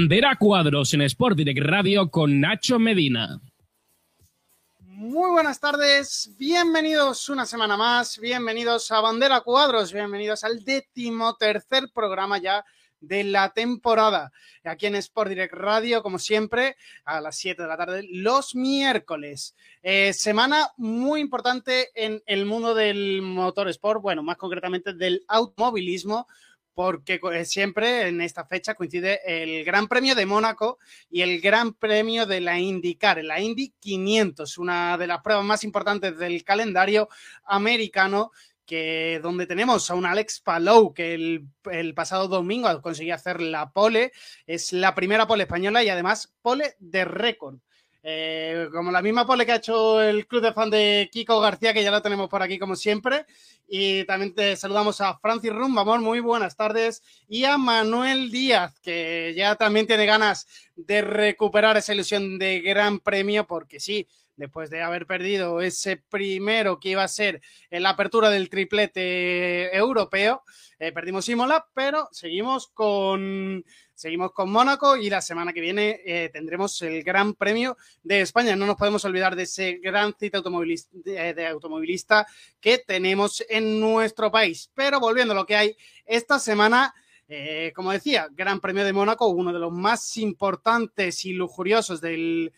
Bandera Cuadros en Sport Direct Radio con Nacho Medina. Muy buenas tardes, bienvenidos una semana más, bienvenidos a Bandera Cuadros, bienvenidos al décimo tercer programa ya de la temporada. Aquí en Sport Direct Radio, como siempre, a las 7 de la tarde, los miércoles. Eh, semana muy importante en el mundo del motor sport, bueno, más concretamente del automovilismo, porque eh, siempre en esta fecha coincide el Gran Premio de Mónaco y el Gran Premio de la IndyCar, la Indy 500, una de las pruebas más importantes del calendario americano que donde tenemos a un Alex Palou que el, pasado domingo conseguía hacer la pole, es la primera pole española y además pole de récord. Eh, como la misma pole que ha hecho el club de fan de Kiko García, que ya lo tenemos por aquí como siempre. Y también te saludamos a Francis Rumba, amor, muy buenas tardes. Y a Manuel Díaz, que ya también tiene ganas de recuperar esa ilusión de gran premio, porque sí, después de haber perdido ese primero que iba a ser en la apertura del triplete europeo. Eh, perdimos Imola, pero seguimos con, seguimos con Mónaco y la semana que viene eh, tendremos el Gran Premio de España. No nos podemos olvidar de ese gran cita automovilista, de, automovilista que tenemos en nuestro país. Pero volviendo a lo que hay esta semana. Eh, como decía, Gran Premio de Mónaco, uno de los más importantes y lujuriosos del,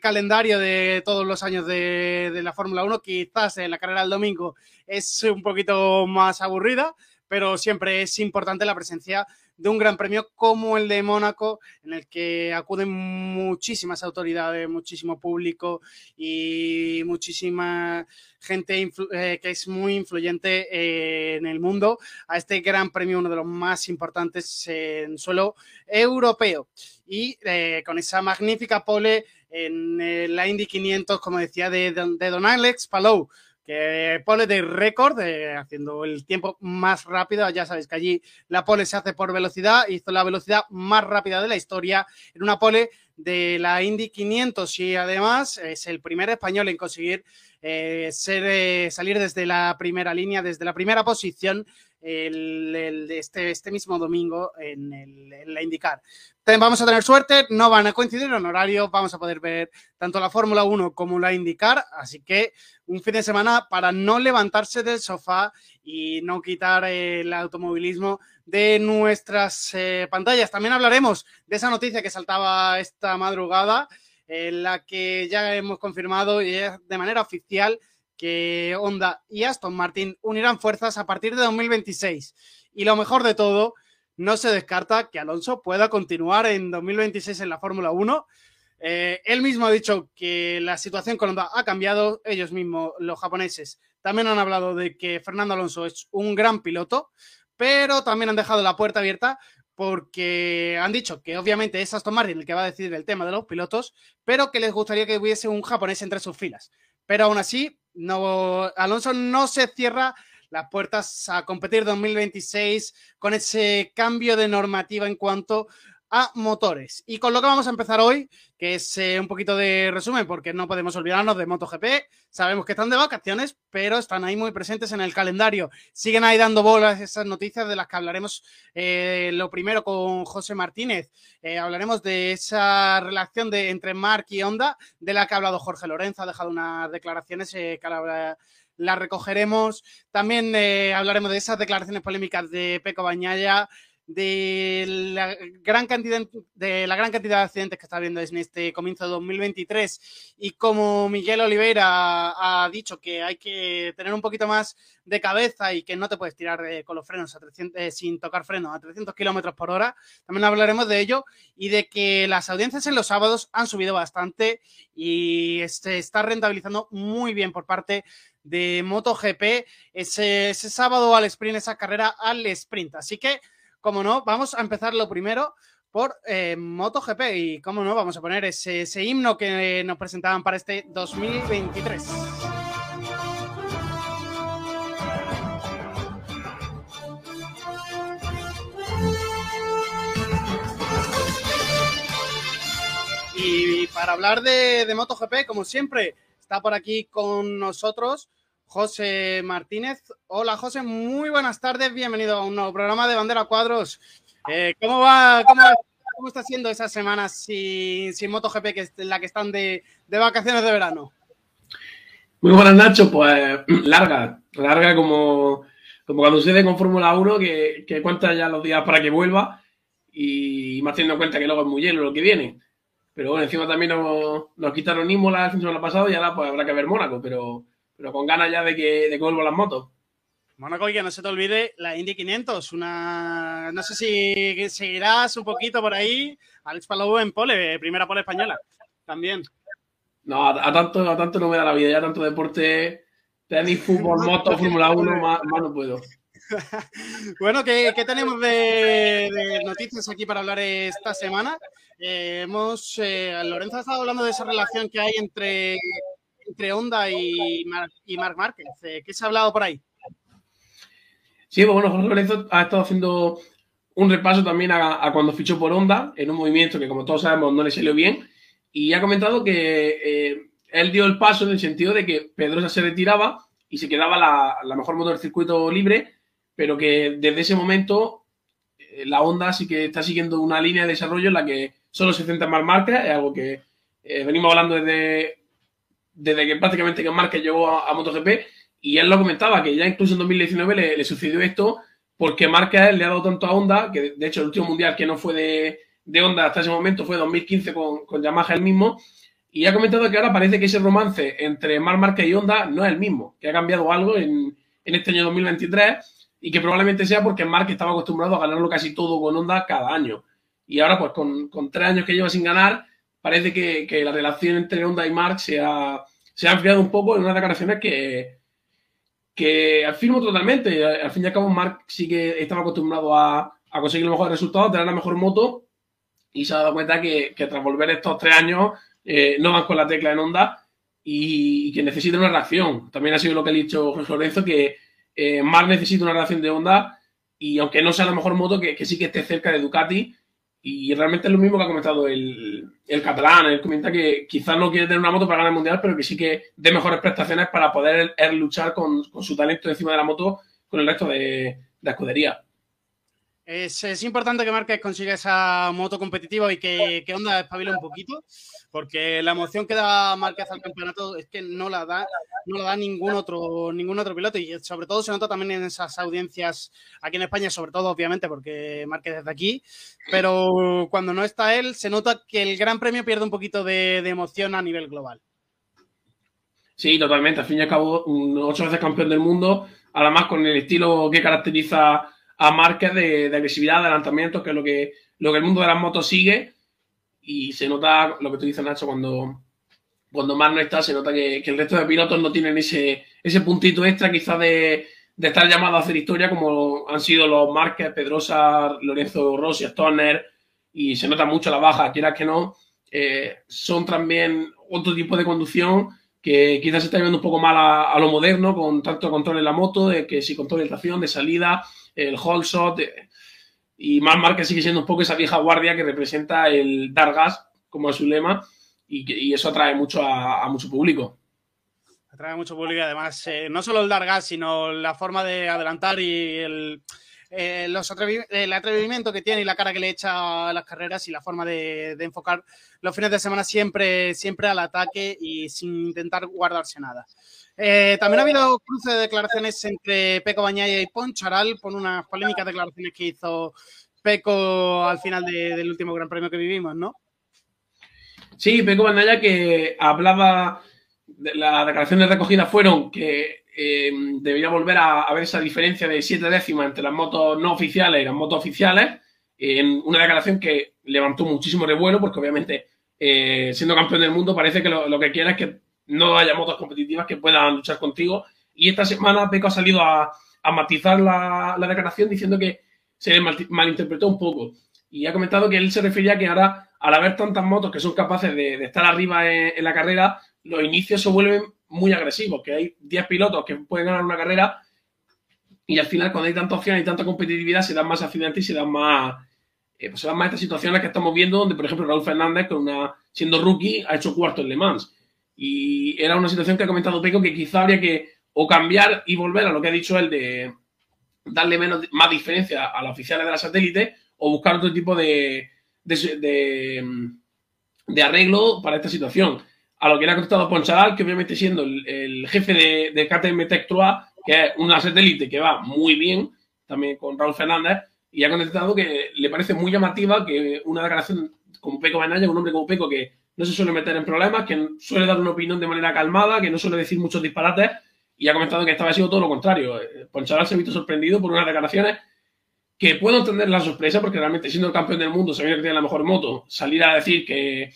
calendario de todos los años de, la Fórmula 1. Quizás en la carrera del domingo es un poquito más aburrida, pero siempre es importante la presencia de un gran premio como el de Mónaco, en el que acuden muchísimas autoridades, muchísimo público y muchísima gente eh, que es muy influyente eh, en el mundo a este gran premio, uno de los más importantes en suelo europeo. Y eh, con esa magnífica pole en la Indy 500, como decía, de, de Don Alex Palou, que pole de récord, eh, haciendo el tiempo más rápido. Ya sabéis que allí la pole se hace por velocidad, hizo la velocidad más rápida de la historia en una pole de la Indy 500 y además es el primer español en conseguir eh, eh, salir desde la primera línea, desde la primera posición el, este, este mismo domingo en, la IndyCar. Vamos a tener suerte, no van a coincidir en horario, vamos a poder ver tanto la Fórmula 1 como la IndyCar, así que un fin de semana para no levantarse del sofá y no quitar el automovilismo de nuestras eh, pantallas. También hablaremos de esa noticia que saltaba esta madrugada, en la que ya hemos confirmado y de manera oficial que Honda y Aston Martin unirán fuerzas a partir de 2026. Y lo mejor de todo, no se descarta que Alonso pueda continuar en 2026 en la Fórmula 1. Eh, él mismo ha dicho que la situación con Honda ha cambiado. Ellos mismos, los japoneses, también han hablado de que Fernando Alonso es un gran piloto, pero también han dejado la puerta abierta porque han dicho que obviamente es Aston Martin el que va a decidir el tema de los pilotos, pero que les gustaría que hubiese un japonés entre sus filas. Pero aún así, no, Alonso no se cierra las puertas a competir 2026 con ese cambio de normativa en cuanto a motores. Y con lo que vamos a empezar hoy, que es eh, un poquito de resumen, porque no podemos olvidarnos de MotoGP. Sabemos que están de vacaciones, pero están ahí muy presentes en el calendario. Siguen ahí dando bolas esas noticias de las que hablaremos eh, lo primero con José Martínez. Eh, hablaremos de esa relación de, entre Mark y Honda, de la que ha hablado Jorge Lorenzo, ha dejado unas declaraciones que la recogeremos. También hablaremos de esas declaraciones polémicas de Peco Bañaya, de la gran cantidad de la gran cantidad de accidentes que está habiendo en este comienzo de 2023 y como Miguel Oliveira ha dicho que hay que tener un poquito más de cabeza y que no te puedes tirar eh, con los frenos a 300, eh, sin tocar frenos a 300 kilómetros por hora, también hablaremos de ello y de que las audiencias en los sábados han subido bastante y se está rentabilizando muy bien por parte de MotoGP ese, ese sábado al sprint, esa carrera al sprint. Así que como no, vamos a empezar lo primero por eh, MotoGP y, como no, vamos a poner ese, himno que nos presentaban para este 2023. Y para hablar de, de MotoGP, como siempre, está por aquí con nosotros José Martínez. Hola José, muy buenas tardes, bienvenido a un nuevo programa de Bandera Cuadros. Eh, ¿Cómo va? ¿cómo está siendo esa semana sin, MotoGP, que es la que están de, vacaciones de verano? Muy buenas, Nacho. Pues larga, larga como, cuando sucede con Fórmula 1, que, que cuenta ya los días para que vuelva y más teniendo en cuenta que luego es muy lleno lo que viene. Pero bueno, encima también nos, nos quitaron Imola el fin de semana pasado y ahora pues habrá que ver Mónaco, pero, pero con ganas ya de que, de que vuelvan las motos. Mónaco, y que no se te olvide la Indy 500, una... No sé si seguirás un poquito por ahí. Alex Palou en pole, primera pole española, también. No, a, a tanto, a tanto no me da la vida, ya tanto deporte, tenis, fútbol, moto, Fórmula 1, más, más no puedo. bueno, ¿qué, ¿qué, tenemos de, de, noticias aquí para hablar esta semana? Eh, hemos, eh, Lorenzo ha estado hablando de esa relación que hay entre, entre Honda y, Mar, y Marc Márquez. Eh, ¿Qué se ha hablado por ahí? Sí, pues bueno, José Lorenzo ha estado haciendo un repaso también a, cuando fichó por Honda, en un movimiento que, como todos sabemos, no le salió bien, y ha comentado que eh, él dio el paso en el sentido de que Pedrosa se retiraba y se quedaba la, mejor moto del circuito libre, pero que desde ese momento eh, la Honda sí que está siguiendo una línea de desarrollo en la que solo se centra en Marc Márquez, es algo que venimos hablando desde, desde que prácticamente que Márquez llegó a, MotoGP, y él lo comentaba, que ya incluso en 2019 le, le sucedió esto porque Márquez le ha dado tanto a Honda, que de hecho el último mundial que no fue de, de Honda hasta ese momento fue 2015 con, con Yamaha el mismo, y ha comentado que ahora parece que ese romance entre Marc Márquez y Honda no es el mismo, que ha cambiado algo en, en este año 2023 y que probablemente sea porque Marc estaba acostumbrado a ganarlo casi todo con Honda cada año. Y ahora, pues con, con tres años que lleva sin ganar, parece que, que, la relación entre Honda y Marc se ha, se ha enfriado un poco en unas declaraciones que, que afirmo totalmente. Al fin y al cabo, Marc sí que estaba acostumbrado a, a conseguir los mejores resultados, tener la mejor moto, y se ha dado cuenta que, tras volver estos tres años eh, no van con la tecla en Honda y, y, que necesita una reacción. También ha sido lo que ha dicho José Lorenzo, que eh, Marc necesita una reacción de Honda y aunque no sea la mejor moto, que, sí que esté cerca de Ducati. Y realmente es lo mismo que ha comentado el, el catalán. Él comenta que quizás no quiere tener una moto para ganar el mundial, pero que sí que dé mejores prestaciones para poder luchar con, con, su talento encima de la moto con el resto de, la escudería. Es, es, importante que Márquez consiga esa moto competitiva y que, que Honda espabile un poquito, porque la emoción que da Márquez al campeonato es que no la da, no la da ningún otro, ningún otro piloto. Y sobre todo se nota también en esas audiencias aquí en España, sobre todo, obviamente, porque Márquez es de aquí. Pero cuando no está él, se nota que el Gran Premio pierde un poquito de, emoción a nivel global. Sí, totalmente. Al fin y al cabo, ocho veces campeón del mundo, además con el estilo que caracteriza a Márquez de, de, agresividad, de adelantamiento, que es lo que, lo que el mundo de las motos sigue. Y se nota lo que tú dices, Nacho, cuando, cuando Mar no está, se nota que, el resto de pilotos no tienen ese, ese puntito extra, quizás de, de estar llamados a hacer historia, como han sido los Márquez, Pedrosa, Lorenzo Rossi, Stoner, y se nota mucho la baja, quieras que no. Eh, son también otro tipo de conducción que quizás se está viendo un poco mal a, lo moderno, con tanto control en la moto, de que si control de estación, de salida, el hold shot. Eh, y Marc Márquez sigue siendo un poco esa vieja guardia que representa el dar gas, como es su lema, y, y eso atrae mucho a, a, mucho público. Atrae mucho público, además, eh, no solo el dar gas, sino la forma de adelantar y el, eh, los atrevi el atrevimiento que tiene y la cara que le echa a las carreras y la forma de, enfocar los fines de semana siempre, siempre al ataque y sin intentar guardarse nada. Eh, también ha habido cruce de declaraciones entre Peco Bañaya y Poncharal por unas polémicas declaraciones que hizo Peco al final de, del último Gran Premio que vivimos, ¿no? Sí, Peco Bañaya que hablaba, las declaraciones recogidas fueron que eh, debería volver a, a, ver esa diferencia de siete décimas entre las motos no oficiales y las motos oficiales, en una declaración que levantó muchísimo revuelo porque obviamente eh, siendo campeón del mundo parece que lo, que quiere es que no haya motos competitivas que puedan luchar contigo. Y esta semana Peco ha salido a, matizar la, la, declaración diciendo que se malinterpretó un poco. Y ha comentado que él se refería a que ahora, al haber tantas motos que son capaces de, estar arriba en, la carrera, los inicios se vuelven muy agresivos, que hay 10 pilotos que pueden ganar una carrera y al final cuando hay tanta opción y tanta competitividad se dan más accidentes y se dan más, eh, pues se dan más estas situaciones que estamos viendo donde, por ejemplo, Raúl Fernández, con una, siendo rookie, ha hecho cuarto en Le Mans y era una situación que ha comentado Peco que quizá habría que o cambiar y volver a lo que ha dicho él de darle menos, más diferencia a las oficiales de la satélite o buscar otro tipo de, de, de, arreglo para esta situación. A lo que le ha contestado Poncharal, que obviamente siendo el, jefe de, KTM Tech que es una satélite que va muy bien, también con Raúl Fernández, y ha contestado que le parece muy llamativa que una declaración como Peco Banaya, un hombre como Peco que no se suele meter en problemas, que suele dar una opinión de manera calmada, que no suele decir muchos disparates, y ha comentado que estaba sido todo lo contrario. Eh, Poncharal se ha visto sorprendido por unas declaraciones que puedo entender la sorpresa, porque realmente siendo el campeón del mundo, sabiendo que tiene la mejor moto, salir a decir que,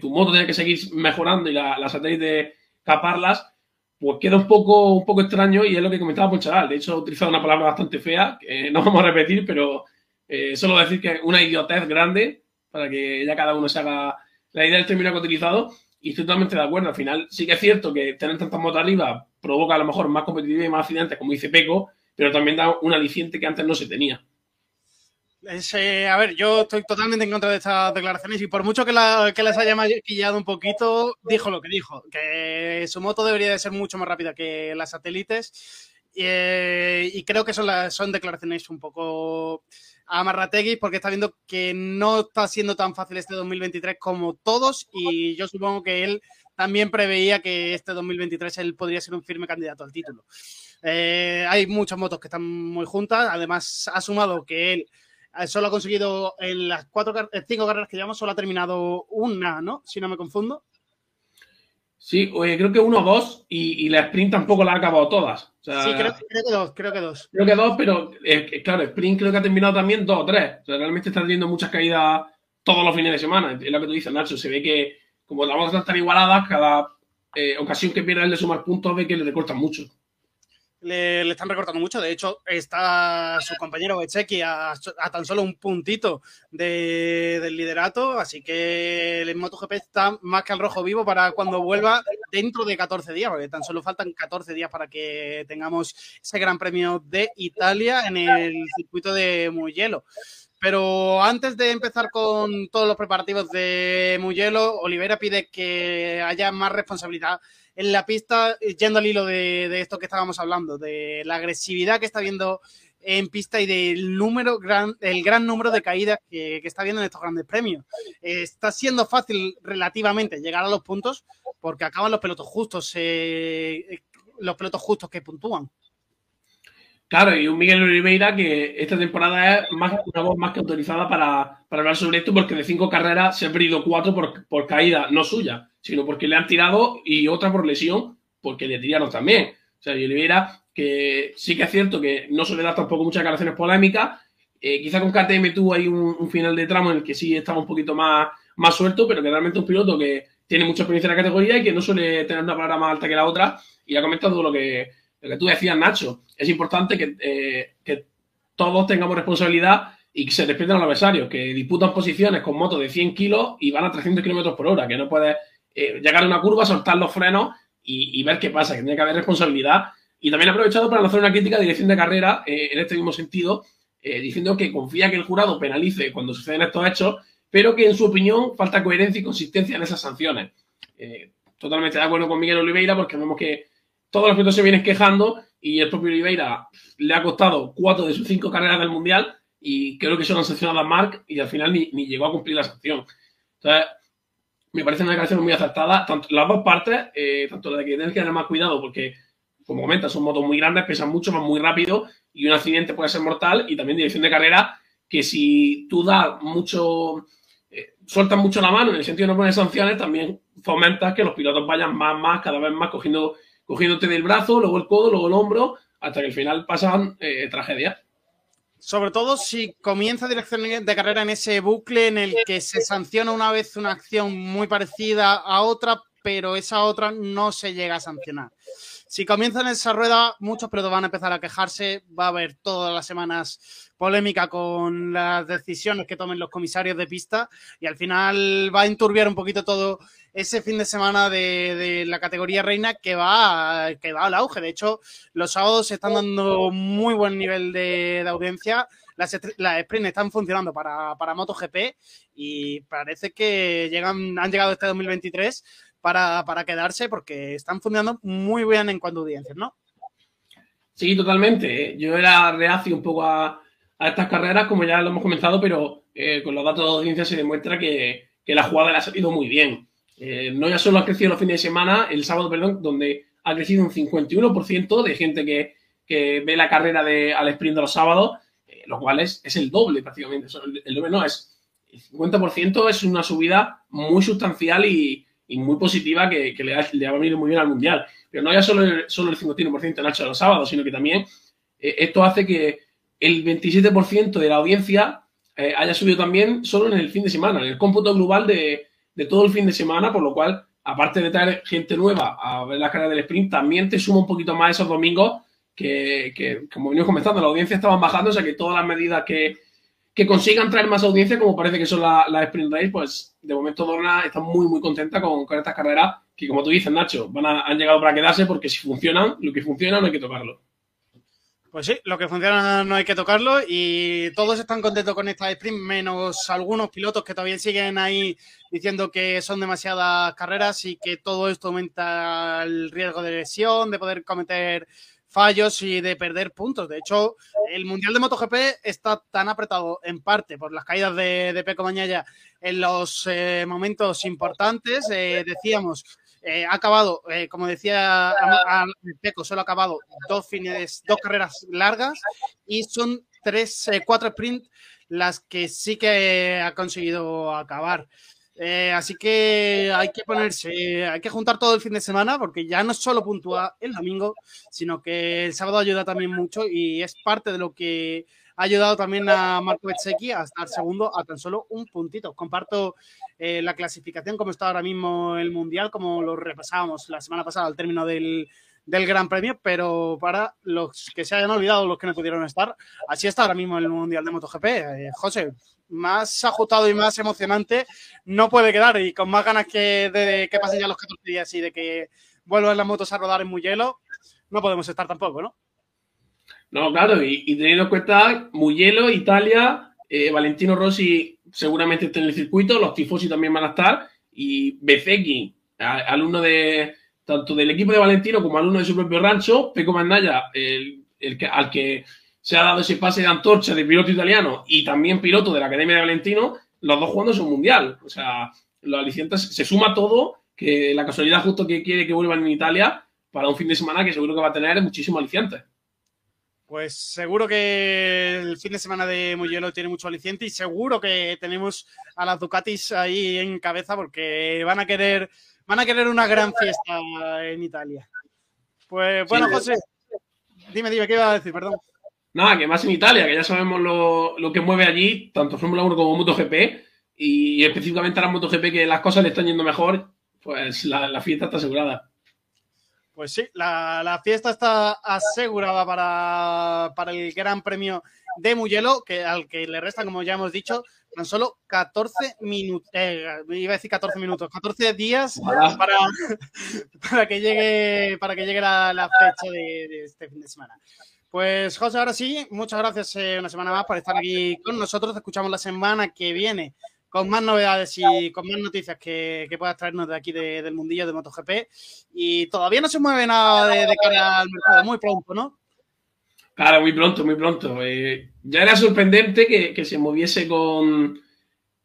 tu moto tiene que seguir mejorando y la, la satélite caparlas, pues queda un poco, un poco extraño y es lo que comentaba Poncharal. De hecho, ha utilizado una palabra bastante fea, que no vamos a repetir, pero eh, solo decir que una idiotez grande para que ya cada uno se haga la idea del término que ha utilizado. Y estoy totalmente de acuerdo. Al final, sí que es cierto que tener tantas motos arriba provoca a lo mejor más competitividad y más accidentes, como dice Peco, pero también da un aliciente que antes no se tenía. A ver, yo estoy totalmente en contra de estas declaraciones y por mucho que, la, que les haya maquillado un poquito, dijo lo que dijo, que su moto debería de ser mucho más rápida que las satélites eh, y creo que son, las, son declaraciones un poco a Marrategui porque está viendo que no está siendo tan fácil este 2023 como todos y yo supongo que él también preveía que este 2023 él podría ser un firme candidato al título. Eh, hay muchas motos que están muy juntas, además ha sumado que él eh, solo ha conseguido en las cuatro, cinco carreras que llevamos, solo ha terminado una, ¿no? Si no me confundo. Sí, creo que uno o dos y, la sprint tampoco la ha acabado todas. sí, creo, que dos, creo que dos. Creo que dos, pero eh, claro, sprint creo que ha terminado también dos o tres. O sea, realmente está teniendo muchas caídas todos los fines de semana. Es lo que tú dices, Nacho. Se ve que como las motos están igualadas, cada eh, ocasión que pierde el de sumar puntos ve que le recortan mucho le, están recortando mucho. De hecho, está su compañero Echeki a, a tan solo un puntito del liderato. Así que el MotoGP está más que al rojo vivo para cuando vuelva dentro de 14 días, porque tan solo faltan 14 días para que tengamos ese Gran Premio de Italia en el circuito de Mugello. Pero antes de empezar con todos los preparativos de Mugello, Oliveira pide que haya más responsabilidad en la pista, yendo al hilo de, esto que estábamos hablando, de la agresividad que está viendo en pista y del número, gran, el gran número de caídas que, está viendo en estos grandes premios. está siendo fácil relativamente llegar a los puntos porque acaban los pelotos justos, eh, los pelotos justos que puntúan. Claro, y un Miguel Oliveira que esta temporada es más, una voz más que autorizada para, hablar sobre esto, porque de cinco carreras se ha perdido cuatro por, por, caída, no suya, sino porque le han tirado y otra por lesión, porque le tiraron también. O sea, y Oliveira, que sí que es cierto que no suele dar tampoco muchas declaraciones polémicas, eh, quizá con KTM tuvo ahí un, final de tramo en el que sí estaba un poquito más, más suelto, pero que realmente es un piloto que tiene mucha experiencia en la categoría y que no suele tener una palabra más alta que la otra, y ha comentado lo que lo que tú decías, Nacho, es importante que, eh, todos tengamos responsabilidad y que se respeten a los adversarios, que disputan posiciones con motos de 100 kilos y van a 300 kilómetros por hora, que no puedes eh, llegar a una curva, soltar los frenos y, ver qué pasa, que tiene que haber responsabilidad. Y también he aprovechado para lanzar una crítica a dirección de carrera eh, en este mismo sentido, diciendo que confía que el jurado penalice cuando suceden estos hechos, pero que en su opinión falta coherencia y consistencia en esas sanciones. totalmente de acuerdo con Miguel Oliveira porque vemos que todos los pilotos se vienen quejando y el propio Oliveira le ha costado cuatro de sus cinco carreras del Mundial y creo que se lo han sancionado a Mark y al final ni, llegó a cumplir la sanción. Entonces, me parece una declaración muy acertada. Tanto, las dos partes, eh, tanto la de que tienes que tener más cuidado porque, como comentas, son motos muy grandes, pesan mucho, van muy rápido y un accidente puede ser mortal y también dirección de carrera que si tú das mucho, eh, sueltas mucho la mano en el sentido de no poner sanciones, también fomentas que los pilotos vayan más, más, cada vez más cogiendo cogiéndote del brazo, luego el codo, luego el hombro, hasta que al final pasan eh, tragedias. Sobre todo si comienza dirección de carrera en ese bucle en el que se sanciona una vez una acción muy parecida a otra, pero esa otra no se llega a sancionar. Si comienzan esa rueda, muchos pilotos van a empezar a quejarse, va a haber todas las semanas polémica con las decisiones que tomen los comisarios de pista y al final va a enturbiar un poquito todo ese fin de semana de, la categoría reina que va, que va al auge. De hecho, los sábados se están dando muy buen nivel de, audiencia. Las, las sprints están funcionando para, para MotoGP y parece que llegan, han llegado este 2023 para, para quedarse porque están funcionando muy bien en cuanto a audiencias, ¿no? Sí, totalmente. Yo era reacio un poco a, a estas carreras, como ya lo hemos comenzado, pero eh, con los datos de audiencia se demuestra que, la jugada le ha salido muy bien. Eh, no ya solo ha crecido los fines de semana, el sábado, perdón, donde ha crecido un 51% de gente que, ve la carrera de, al sprint de los sábados, lo cual es, el doble prácticamente. El, doble no, es el 50% es una subida muy sustancial y, muy positiva que, le, va a muy bien al Mundial. Pero no ya solo el, solo el 51% Nacho de los sábados, sino que también esto hace que el 27% de la audiencia eh, haya subido también solo en el fin de semana, en el cómputo global de, todo el fin de semana, por lo cual, aparte de traer gente nueva a ver la carrera del sprint, también te suma un poquito más esos domingos que, como venimos comentando, la audiencia estaban bajando, o sea que todas las medidas que, consigan traer más audiencia, como parece que son las la sprint race, pues de momento Dorna está muy, muy contenta con, estas carreras que, como tú dices, Nacho, van han llegado para quedarse porque si funcionan, lo que funciona no hay que tocarlo. Pues sí, lo que funciona no hay que tocarlo y todos están contentos con esta sprint, menos algunos pilotos que todavía siguen ahí diciendo que son demasiadas carreras y que todo esto aumenta el riesgo de lesión, de poder cometer fallos y de perder puntos. De hecho, el Mundial de MotoGP está tan apretado en parte por las caídas de, de Peco Mañaya en los eh, momentos importantes. Eh, decíamos, eh, ha acabado, eh, como decía Peco, solo ha acabado dos fines, dos carreras largas y son tres, cuatro sprints las que sí que ha conseguido acabar. Así que hay que ponerse, hay que juntar todo el fin de semana porque ya no solo puntúa el domingo, sino que el sábado ayuda también mucho y es parte de lo que ha ayudado también a Marco Bezzecchi a estar segundo a tan solo un puntito. Comparto eh, la clasificación como está ahora mismo el Mundial, como lo repasábamos la semana pasada al término del, Gran Premio, pero para los que se hayan olvidado, los que no pudieron estar, así está ahora mismo el Mundial de MotoGP. Eh, José, más ajustado y más emocionante no puede quedar y con más ganas que de que pasen ya los 14 días y de que vuelvan las motos a rodar en muy hielo, no podemos estar tampoco, ¿no? No, claro, y, teniendo en cuenta Mugello, Italia, eh, Valentino Rossi seguramente está en el circuito, los tifosi también van a estar, y Bezeki, alumno de tanto del equipo de Valentino como alumno de su propio rancho, Peco Mandaya, el, que, al que se ha dado ese pase de antorcha de piloto italiano y también piloto de la Academia de Valentino, los dos jugando un mundial. O sea, los alicientes se suma todo, que la casualidad justo que quiere que vuelvan en Italia para un fin de semana que seguro que va a tener muchísimos alicientes. Pues seguro que el fin de semana de Mugello tiene mucho aliciente y seguro que tenemos a las Ducatis ahí en cabeza porque van a querer, van a querer una gran fiesta en Italia. Pues bueno, José, dime, dime, ¿qué iba a decir? Perdón. Nada, que más en Italia, que ya sabemos lo, que mueve allí, tanto Fórmula 1 como MotoGP, y específicamente a la MotoGP que las cosas le están yendo mejor, pues la fiesta está asegurada. Pues sí, la, fiesta está asegurada para, el Gran Premio de Mugello, que, al que le restan, como ya hemos dicho, tan solo 14 minutos, eh, iba a decir 14 minutos, 14 días para, para, que llegue, para que llegue la, fecha de, este fin de semana. Pues José, ahora sí, muchas gracias eh, una semana más por estar aquí con nosotros. Te escuchamos la semana que viene con más novedades y con más noticias que, que puedas traernos de aquí del mundillo de MotoGP. Y todavía no se mueve nada de, cara al mercado, muy pronto, ¿no? Claro, muy pronto, muy pronto. Eh, ya era sorprendente que, se moviese con,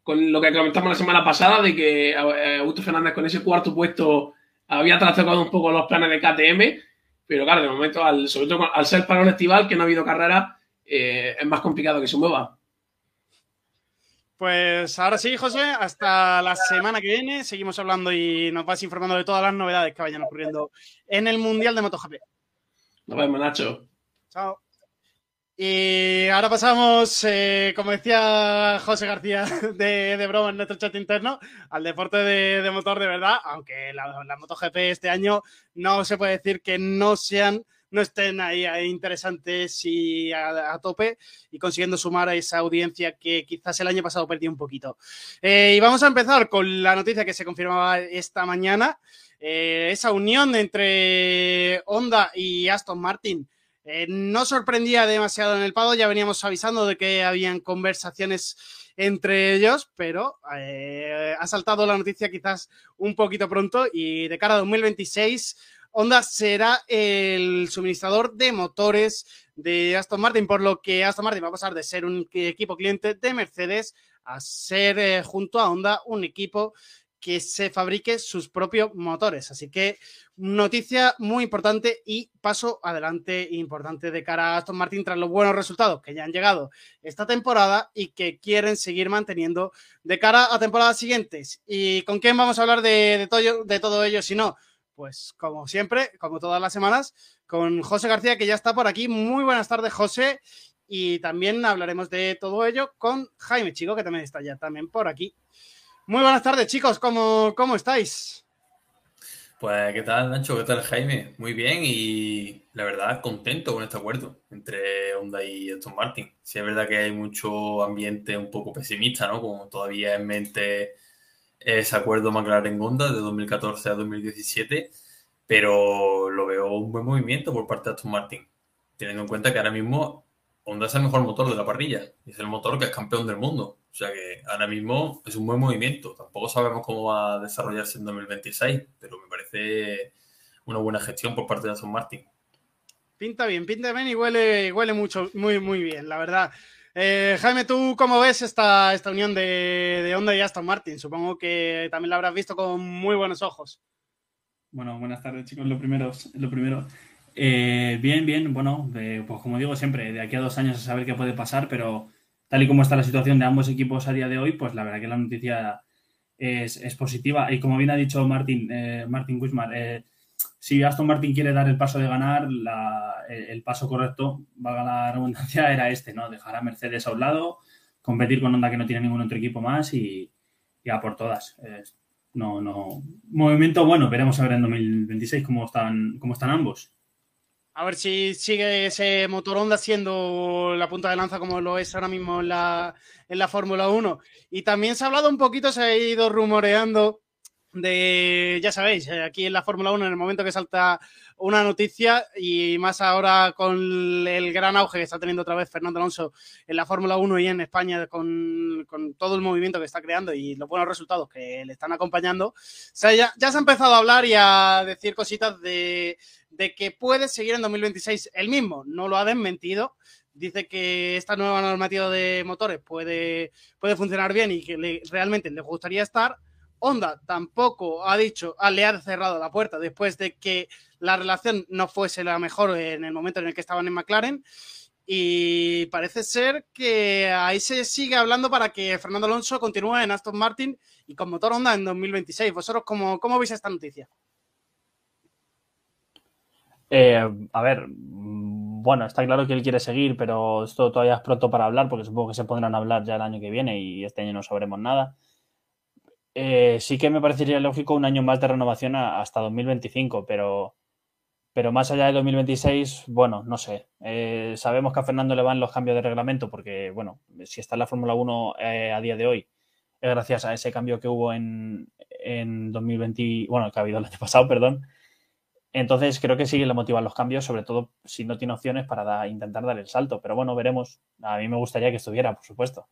con, lo que comentamos la semana pasada, de que eh, Augusto Fernández con ese cuarto puesto había trastocado un poco los planes de KTM, pero claro, de momento, al, sobre todo al ser parón estival, que no ha habido carrera, eh, es más complicado que se mueva. Pues ahora sí, José, hasta la semana que viene seguimos hablando y nos vas informando de todas las novedades que vayan ocurriendo en el Mundial de MotoGP. Nos vemos, Nacho. Chao. Y ahora pasamos, eh, como decía José García de, broma en nuestro chat interno, al deporte de, motor de verdad, aunque la, la, MotoGP este año no se puede decir que no sean no estén ahí, interesantes y a, tope y consiguiendo sumar a esa audiencia que quizás el año pasado perdió un poquito. Eh, y vamos a empezar con la noticia que se confirmaba esta mañana, eh, esa unión entre Honda y Aston Martin. Eh, no sorprendía demasiado en el pado, ya veníamos avisando de que habían conversaciones entre ellos, pero ha saltado la noticia quizás un poquito pronto y de cara a 2026 Honda será el suministrador de motores de Aston Martin, por lo que Aston Martin va a pasar de ser un equipo cliente de Mercedes a ser eh, junto a Honda un equipo que se fabrique sus propios motores. Así que noticia muy importante y paso adelante importante de cara a Aston Martin tras los buenos resultados que ya han llegado esta temporada y que quieren seguir manteniendo de cara a temporadas siguientes. ¿Y con quién vamos a hablar de, todo, de todo ello si no? Pues como siempre, como todas las semanas, con José García que ya está por aquí. Muy buenas tardes, José. Y también hablaremos de todo ello con Jaime Chico, que también está ya también por aquí. Muy buenas tardes, chicos. ¿Cómo, cómo estáis? Pues, ¿qué tal, Nacho? ¿Qué tal, Jaime? Muy bien y la verdad contento con este acuerdo entre Honda y Aston Martin. Sí, es verdad que hay mucho ambiente un poco pesimista, ¿no? Como todavía en mente ese acuerdo McLaren-Honda de 2014 a 2017, pero lo veo un buen movimiento por parte de Aston Martin, teniendo en cuenta que ahora mismo Honda es el mejor motor de la parrilla y es el motor que es campeón del mundo. O sea que ahora mismo es un buen movimiento. Tampoco sabemos cómo va a desarrollarse en 2026, pero me parece una buena gestión por parte de Aston Martin. Pinta bien, pinta bien y huele, huele mucho, muy, muy bien, la verdad. Eh, Jaime, ¿tú cómo ves esta, esta unión de, de Honda y Aston Martin? Supongo que también la habrás visto con muy buenos ojos. Bueno, buenas tardes, chicos. Lo primero, lo primero eh, bien, bien. Bueno, pues como digo siempre, de aquí a dos años a saber qué puede pasar, pero tal y como está la situación de ambos equipos a día de hoy, pues la verdad que la noticia es, positiva. Y como bien ha dicho Martin, eh, Martin Wismar, eh, si Aston Martin quiere dar el paso de ganar, el, paso correcto, valga la redundancia, era este, ¿no? Dejar a Mercedes a un lado, competir con Honda que no tiene ningún otro equipo más y, a por todas. no, no. Movimiento bueno, veremos a ver en 2026 cómo están, cómo están ambos. A ver si sigue ese motor Honda siendo la punta de lanza como lo es ahora mismo en la, en la Fórmula 1. Y también se ha hablado un poquito, se ha ido rumoreando de, ya sabéis, eh, aquí en la Fórmula 1, en el momento que salta una noticia y más ahora con el gran auge que está teniendo otra vez Fernando Alonso en la Fórmula 1 y en España con, todo el movimiento que está creando y los buenos resultados que le están acompañando, o sea, ya, ya se ha empezado a hablar y a decir cositas de de que puede seguir en 2026 el mismo. No lo ha desmentido. Dice que esta nueva normativa de motores puede, puede funcionar bien y que realmente le gustaría estar. Honda tampoco ha dicho, ah, le ha cerrado la puerta después de que la relación no fuese la mejor en el momento en el que estaban en McLaren. Y parece ser que ahí se sigue hablando para que Fernando Alonso continúe en Aston Martin y con motor Honda en 2026. ¿Vosotros cómo, cómo veis esta noticia? Eh, a ver, mm, bueno, está claro que él quiere seguir, pero esto todavía es pronto para hablar, porque supongo que se pondrán a hablar ya el año que viene y este año no sabremos nada. Eh, sí que me parecería lógico un año más de renovación hasta 2025, pero, pero más allá de 2026, bueno, no sé. Eh, sabemos que a Fernando le van los cambios de reglamento, porque, bueno, si está en la Fórmula 1 a día de hoy, es gracias a ese cambio que hubo en, en 2020, bueno, que ha habido el año pasado, perdón. Entonces creo que sí le motivan los cambios, sobre todo si no tiene opciones para intentar dar el salto. Pero bueno, veremos. A mí me gustaría que estuviera, por supuesto.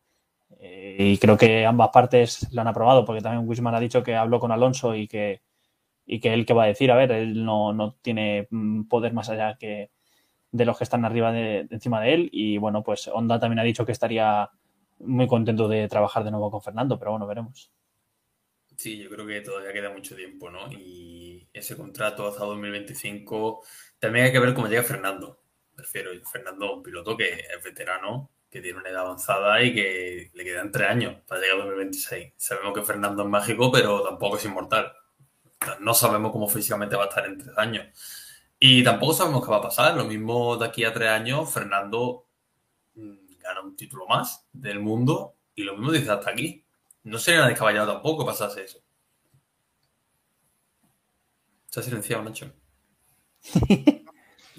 Eh, y creo que ambas partes lo han aprobado, porque también Wisman ha dicho que habló con Alonso y que, y que él que va a decir, a ver, él no, no tiene mm, poder más allá que de los que están arriba de, encima de él. Y bueno, pues Honda también ha dicho que estaría muy contento de trabajar de nuevo con Fernando, pero bueno, veremos. Sí, yo creo que todavía queda mucho tiempo, ¿no? Y ese contrato hasta 2025 también hay que ver cómo llega Fernando. Prefiero Fernando, un piloto que es veterano, que tiene una edad avanzada y que le quedan tres años para llegar a 2026. Sabemos que Fernando es mágico, pero tampoco es inmortal. No sabemos cómo físicamente va a estar en tres años. Y tampoco sabemos qué va a pasar. Lo mismo de aquí a tres años, Fernando mm, gana un título más del mundo y lo mismo dice hasta aquí. No sería descabellado tampoco pasase eso. Se ha silenciado, Nacho.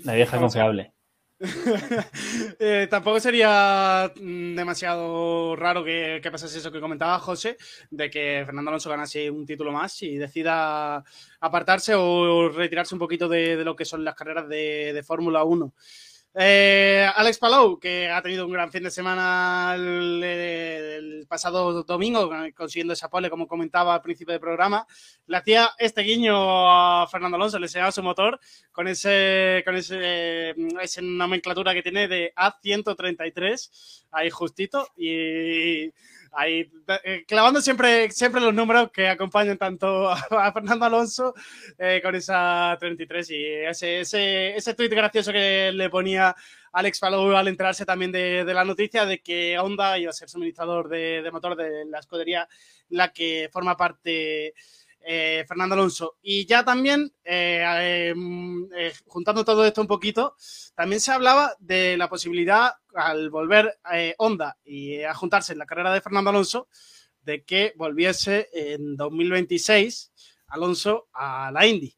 La vieja confiable. eh, tampoco sería mm, demasiado raro que, pasase eso que comentaba José, de que Fernando Alonso ganase un título más y decida apartarse o retirarse un poquito de, lo que son las carreras de, de Fórmula 1. Eh, Alex Palou, que ha tenido un gran fin de semana el, pasado domingo, consiguiendo esa pole, como comentaba al principio del programa, le hacía este guiño a Fernando Alonso, le enseñaba su motor con ese, con ese, esa nomenclatura que tiene de A133, ahí justito, y ahí eh, clavando siempre, siempre los números que acompañan tanto a, Fernando Alonso eh, con esa 33 y ese, ese, ese tuit gracioso que le ponía Alex Palou al enterarse también de, la noticia de que Honda iba a ser suministrador de, de motor de la escudería, la que forma parte eh, Fernando Alonso. Y ya también, eh, eh, juntando todo esto un poquito, también se hablaba de la posibilidad, al volver Honda y a juntarse en la carrera de Fernando Alonso, de que volviese en 2026 Alonso a la Indy.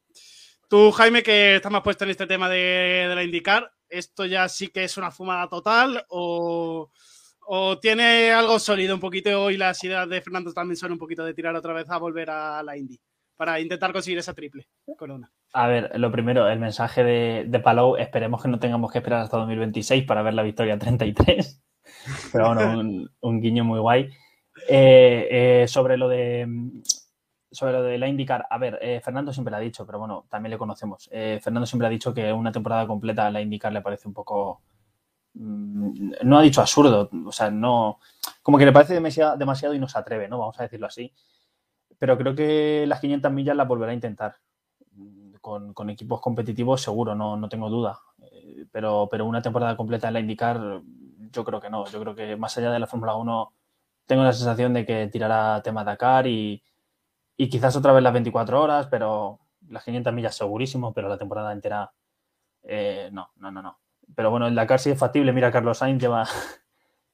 Tú, Jaime, que estás más puesto en este tema de, de la IndyCar, ¿esto ya sí que es una fumada total o, ¿O tiene algo sólido un poquito y las ideas de Fernando también son un poquito de tirar otra vez a volver a la Indy para intentar conseguir esa triple corona? A ver, lo primero, el mensaje de, de Palou, esperemos que no tengamos que esperar hasta 2026 para ver la victoria 33. Pero bueno, un, guiño muy guay. Eh, eh, sobre lo de sobre lo de la IndyCar, a ver, eh, Fernando siempre lo ha dicho, pero bueno, también le conocemos. Fernando siempre ha dicho que una temporada completa a la IndyCar le parece un poco no ha dicho absurdo, o sea, no, como que le parece demasiado, y no se atreve, ¿no? Vamos a decirlo así. Pero creo que las 500 millas las volverá a intentar. Con, equipos competitivos seguro, no, no tengo duda. Eh, pero, pero una temporada completa en la indicar, yo creo que no. Yo creo que más allá de la Fórmula 1, tengo la sensación de que tirará tema Dakar y, y quizás otra vez las 24 horas, pero las 500 millas segurísimo, pero la temporada entera, eh, no, no, no, no. Pero bueno, el Dakar sí es factible. Mira, Carlos Sainz lleva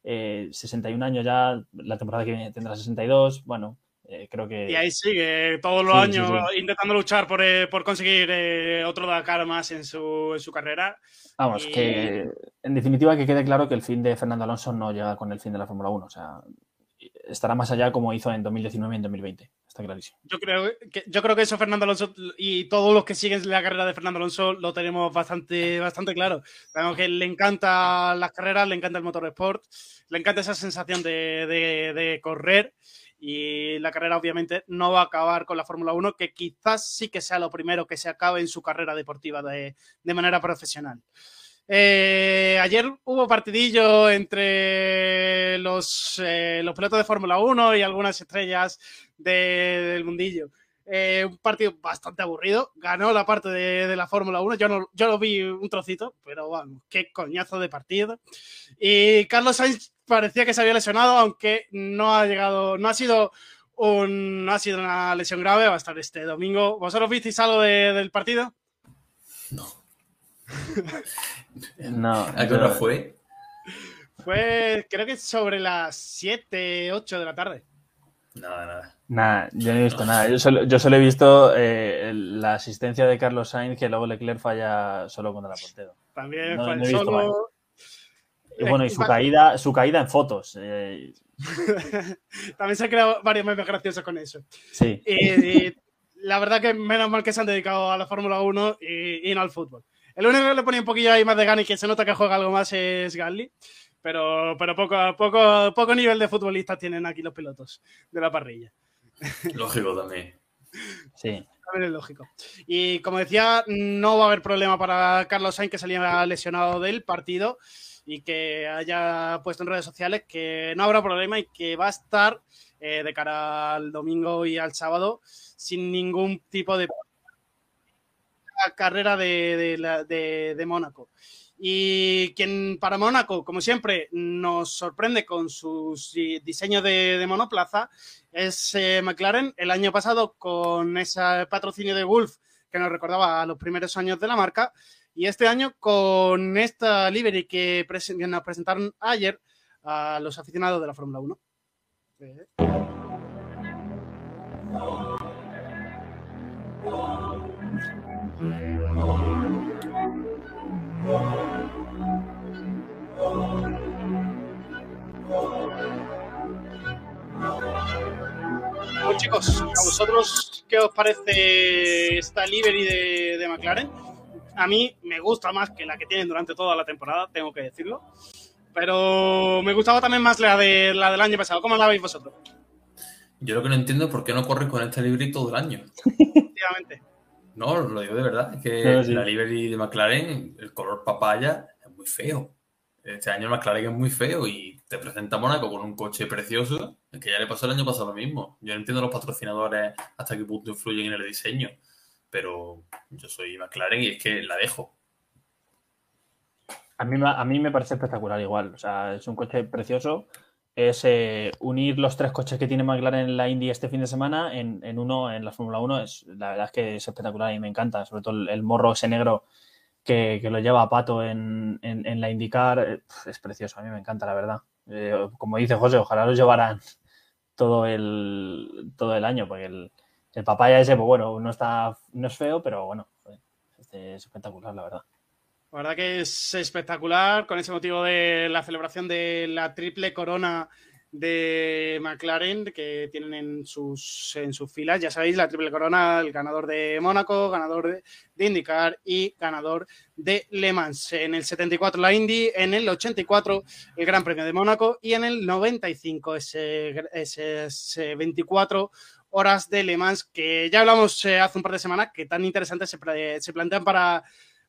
61 eh, años ya, la temporada que viene tendrá 62. Bueno, eh, creo que. Y ahí sigue todos los años intentando luchar por, eh, conseguir otro Dakar más en su, en su carrera. Vamos, que en definitiva que quede claro que el fin de Fernando Alonso no llega con el fin de la Fórmula 1. O sea, estará más allá como hizo en 2019 y en 2020. Está clarísimo. Yo creo que, yo creo que eso Fernando Alonso y todos los que siguen la carrera de Fernando Alonso lo tenemos bastante, bastante claro. Sabemos que le encanta las carreras, le encanta el motor sport, le encanta esa sensación de, correr y la carrera obviamente no va a acabar con la Fórmula 1, que quizás sí que sea lo primero que se acabe en su carrera deportiva de, de manera profesional. Eh, ayer hubo partidillo entre los, eh, pilotos de Fórmula 1 y algunas estrellas del mundillo. Eh, un partido bastante aburrido. Ganó la parte de, la Fórmula 1. Yo, no, yo lo vi un trocito, pero vamos, qué coñazo de partido. Y Carlos Sainz parecía que se había lesionado, aunque no ha llegado, no ha sido un, no ha sido una lesión grave. Va a estar este domingo. ¿Vosotros visteis algo del partido? No. No. ¿A qué hora fue? Fue, creo que sobre las 7, 8 de la tarde. Nada, nada. Nada, yo no he visto nada. Yo solo, yo solo he visto eh, la asistencia de Carlos Sainz que luego Leclerc falla solo contra la portero. También fue solo. Y bueno, y su caída, su caída en fotos. Eh. También se han creado varios memes graciosos con eso. Sí. Y, la verdad que menos mal que se han dedicado a la Fórmula 1 y, no al fútbol. El único que le ponía un poquillo ahí más de gana y que se nota que juega algo más es Gasly. Pero, pero poco, poco, poco nivel de futbolistas tienen aquí los pilotos de la parrilla. Lógico también. Sí. También es lógico. Y como decía, no va a haber problema para Carlos Sainz que salía lesionado del partido y que haya puesto en redes sociales que no habrá problema y que va a estar eh, de cara al domingo y al sábado sin ningún tipo de carrera de, de, de Mónaco. Y quien para Mónaco, como siempre, nos sorprende con sus diseños de, monoplaza es eh, McLaren. El año pasado con ese patrocinio de Wolf que nos recordaba a los primeros años de la marca. Y este año con esta livery que nos presentaron ayer a los aficionados de la Fórmula 1. Bueno, chicos, ¿a vosotros qué os parece esta livery de, McLaren? A mí me gusta más que la que tienen durante toda la temporada, tengo que decirlo. Pero me gustaba también más la, de, la del año pasado. ¿Cómo la veis vosotros? Yo lo que no entiendo es por qué no corren con esta livery todo el año. Efectivamente. No, lo digo de verdad. Es que la livery de McLaren, el color papaya, es muy feo. Este año el McLaren es muy feo y te presenta Mónaco con un coche precioso, que ya le pasó el año pasado lo mismo. Yo no entiendo los patrocinadores hasta qué punto influyen en el diseño, pero yo soy McLaren y es que la dejo. A mí, a mí me parece espectacular igual. O sea, es un coche precioso. Es eh, unir los tres coches que tiene McLaren en la Indy este fin de semana en, en uno en la Fórmula 1. Es, la verdad es que es espectacular y me encanta. Sobre todo el, morro ese negro que, que, lo lleva a Pato en, en, la IndyCar. Eh, es precioso. A mí me encanta, la verdad. Eh, como dice José, ojalá los llevaran todo el, todo el año, porque el, el papaya ese, pues bueno, no, está, no es feo, pero bueno, este es espectacular, la verdad. La verdad que es espectacular con ese motivo de la celebración de la triple corona de McLaren que tienen en sus, en sus filas. Ya sabéis, la triple corona, el ganador de Mónaco, ganador de, de, IndyCar y ganador de Le Mans. En el 74 la Indy, en el 84 el Gran Premio de Mónaco y en el 95 ese, ese, ese 24 horas de Le Mans que ya hablamos eh, hace un par de semanas que tan interesantes se, se plantean para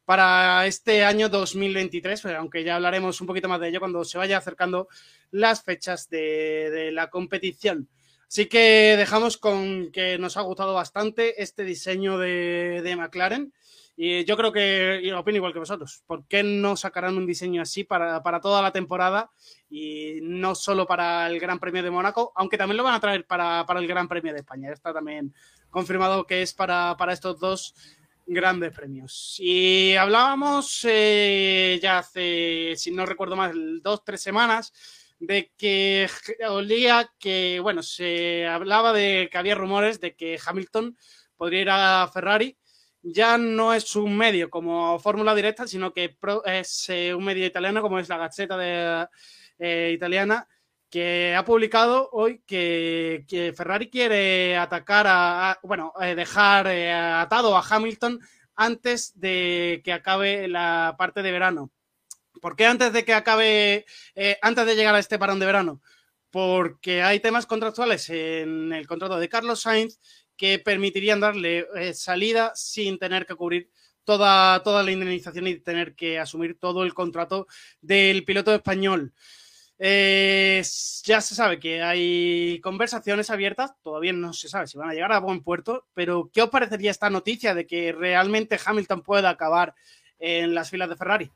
para este año 2023, aunque ya hablaremos un poquito más de ello cuando se vaya acercando las fechas de, de, la competición. Así que dejamos con que nos ha gustado bastante este diseño de, de McLaren. Y yo creo que, y opino igual que vosotros, ¿por qué no sacarán un diseño así para, para, toda la temporada y no solo para el Gran Premio de Mónaco, aunque también lo van a traer para, para el Gran Premio de España? Está también confirmado que es para, para estos dos grandes premios. Y hablábamos eh, ya hace, si no recuerdo más, dos, tres semanas, de que olía que, bueno, se hablaba de que había rumores de que Hamilton podría ir a Ferrari. Ya no es un medio como fórmula directa, sino que es eh, un medio italiano como es la Gazzetta de, eh, italiana, que ha publicado hoy que, Ferrari quiere atacar a, bueno, eh, dejar eh, atado a Hamilton antes de que acabe la parte de verano. ¿Por qué antes de que acabe, eh, antes de llegar a este parón de verano? Porque hay temas contractuales en el contrato de Carlos Sainz que permitirían darle salida sin tener que cubrir toda, toda la indemnización y tener que asumir todo el contrato del piloto español. Eh, ya se sabe que hay conversaciones abiertas, todavía no se sabe si van a llegar a buen puerto, pero ¿qué os parecería esta noticia de que realmente Hamilton pueda acabar en las filas de Ferrari?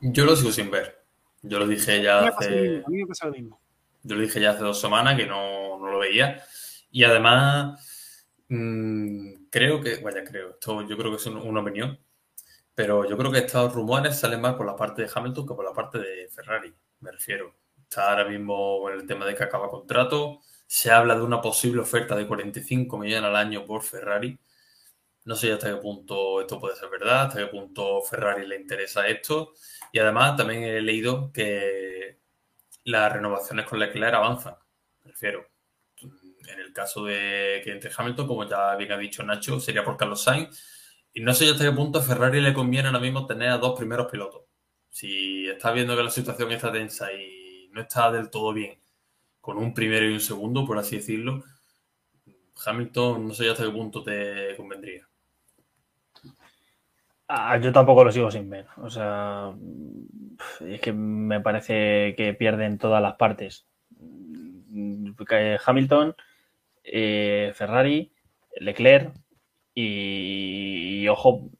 Yo lo sigo sin ver. Yo lo dije ya hace. A mí me pasa lo mismo. Yo lo dije ya hace dos semanas que no, no lo veía. Y además, mmm, creo que. Vaya, creo. Esto yo creo que es una opinión. Pero yo creo que estos rumores salen más por la parte de Hamilton que por la parte de Ferrari me refiero. Está ahora mismo en el tema de que acaba contrato. Se habla de una posible oferta de 45 millones al año por Ferrari. No sé hasta qué punto esto puede ser verdad, hasta qué punto Ferrari le interesa esto. Y además también he leído que las renovaciones con Leclerc avanzan. Me refiero. En el caso de que entre Hamilton, como ya bien ha dicho Nacho, sería por Carlos Sainz. Y no sé hasta qué punto a Ferrari le conviene ahora mismo tener a dos primeros pilotos si estás viendo que la situación está tensa y no está del todo bien, con un primero y un segundo, por así decirlo, Hamilton no sé hasta qué punto te convendría. Ah, yo tampoco lo sigo sin ver. O sea, es que me parece que pierden todas las partes. Hamilton, eh, Ferrari, Leclerc y, y, ojo,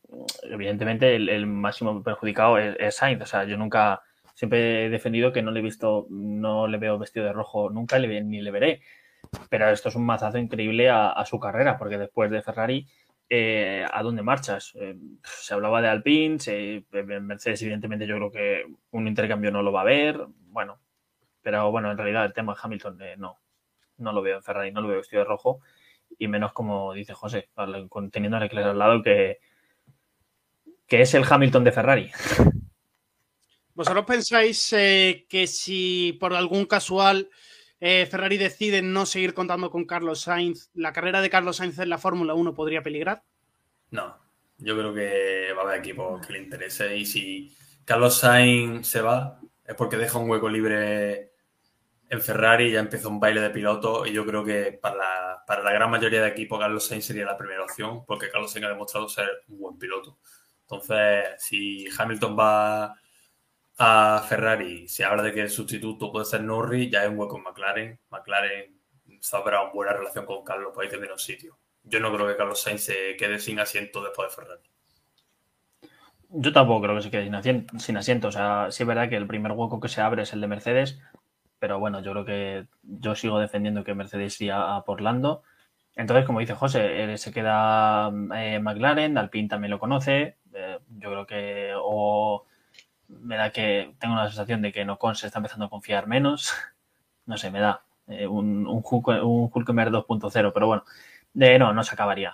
evidentemente el, el máximo perjudicado es, es, Sainz. O sea, yo nunca, siempre he defendido que no le he visto, no le veo vestido de rojo nunca ni le veré. Pero esto es un mazazo increíble a, a su carrera, porque después de Ferrari, eh, ¿a dónde marchas? Eh, se hablaba de Alpine, se, Mercedes, evidentemente, yo creo que un intercambio no lo va a haber. Bueno, pero bueno, en realidad el tema de Hamilton eh, no, no lo veo en Ferrari, no lo veo vestido de rojo. Y menos como dice José, teniendo a Leclerc al lado que, que es el Hamilton de Ferrari. ¿Vosotros pensáis eh, que si por algún casual eh, Ferrari decide no seguir contando con Carlos Sainz, la carrera de Carlos Sainz en la Fórmula 1 podría peligrar? No, yo creo que va a haber equipos que le interese y si Carlos Sainz se va es porque deja un hueco libre en Ferrari y ya empieza un baile de piloto y yo creo que para la, para la gran mayoría de equipos Carlos Sainz sería la primera opción porque Carlos Sainz ha demostrado ser un buen piloto. Entonces, si Hamilton va a Ferrari, se habla de que el sustituto puede ser Norris, ya hay un hueco en McLaren. McLaren sabrá una buena relación con Carlos para ir un sitio. Yo no creo que Carlos Sainz se quede sin asiento después de Ferrari. Yo tampoco creo que se quede sin asiento, sin asiento. O sea, sí es verdad que el primer hueco que se abre es el de Mercedes, pero bueno, yo creo que yo sigo defendiendo que Mercedes iría a por Lando. Entonces, como dice José, se queda eh, McLaren, Alpine también lo conoce. Eh, yo creo que o me da que tengo la sensación de que Nocon se está empezando a confiar menos. No sé, me da eh, un, un, Hulk, un 2.0, pero bueno, no, no se acabaría.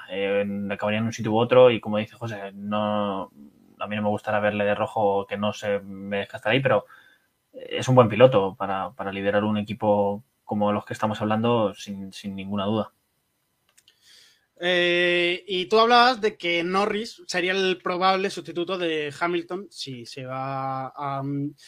acabaría en un sitio u otro y como dice José, no, a mí no me gustaría verle de rojo que no se me estar ahí, pero es un buen piloto para, para liderar un equipo como los que estamos hablando sin, sin ninguna duda. Eh, y tú hablabas de que Norris sería el probable sustituto de Hamilton si se va a,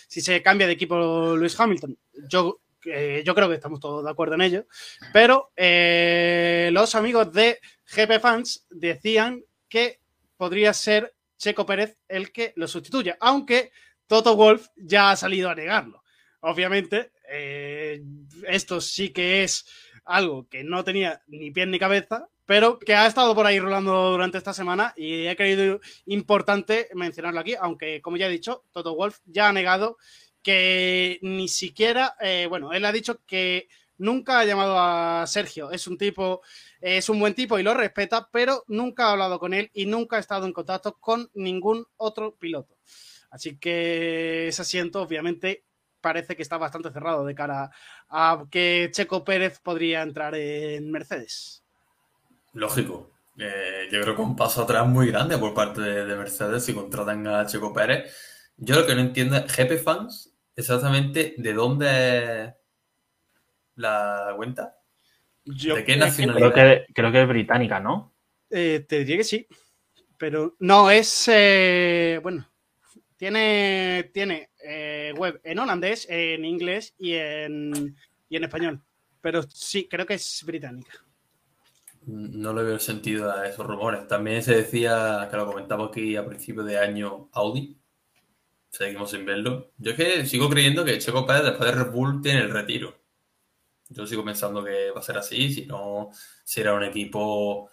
si se cambia de equipo Luis Hamilton. Yo, eh, yo creo que estamos todos de acuerdo en ello. Pero eh, los amigos de GP Fans decían que podría ser Checo Pérez el que lo sustituya, aunque Toto Wolf ya ha salido a negarlo. Obviamente, esto sí que es algo que no tenía ni pie ni cabeza, pero que ha estado por ahí rolando durante esta semana y he creído importante mencionarlo aquí, aunque como ya he dicho, Toto Wolf ya ha negado que ni siquiera, eh, bueno, él ha dicho que nunca ha llamado a Sergio, es un tipo, es un buen tipo y lo respeta, pero nunca ha hablado con él y nunca ha estado en contacto con ningún otro piloto. Así que ese asiento, obviamente, parece que está bastante cerrado de cara a que Checo Pérez podría entrar en Mercedes. Lógico. Eh, yo creo que un paso atrás muy grande por parte de, Mercedes si contratan a Checo Pérez. Yo lo que no entiendo es GP Fans, exactamente de dónde es la cuenta. ¿De qué nacionalidad? Creo que, es británica, ¿no? Eh, te diría que sí. Pero no, es. Eh, bueno, tiene, tiene web en holandés, en inglés y en, y en español. Pero sí, creo que es británica no le veo sentido a esos rumores. También se decía, que lo comentamos aquí a principio de año, Audi. Seguimos sin verlo. Yo es que sigo creyendo que Checo Pérez después de Red Bull tiene el retiro. Yo sigo pensando que va a ser así, si no será un equipo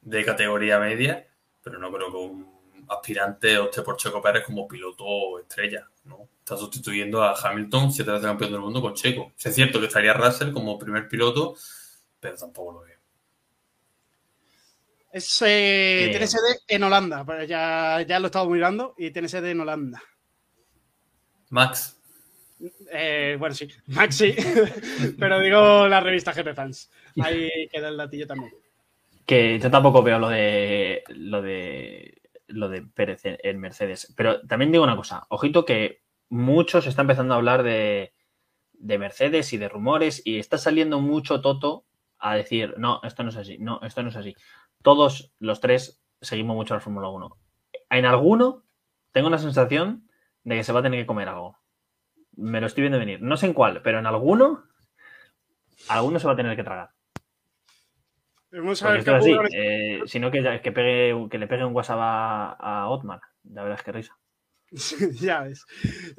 de categoría media, pero no creo que un aspirante opte por Checo Pérez como piloto estrella, ¿no? Está sustituyendo a Hamilton, siete veces campeón del mundo, con Checo. Es cierto que estaría Russell como primer piloto, pero tampoco lo veo. Eh, tiene sede en Holanda, ya, ya lo he estado mirando y tiene sede en Holanda. Max. Eh, bueno, sí, Max sí, pero digo la revista GP Fans. Ahí queda el latillo también. Que yo tampoco veo lo de lo de lo de Pérez en Mercedes. Pero también digo una cosa, ojito que muchos están empezando a hablar de, de Mercedes y de rumores y está saliendo mucho Toto a decir, no, esto no es así, no, esto no es así todos los tres seguimos mucho la Fórmula 1. En alguno tengo la sensación de que se va a tener que comer algo. Me lo estoy viendo venir. No sé en cuál, pero en alguno, alguno se va a tener que tragar. Vamos a ver qué así, eh, sino que, que, pegue, que le pegue un WhatsApp a, a Otmar. Ya verás qué risa. ya ves.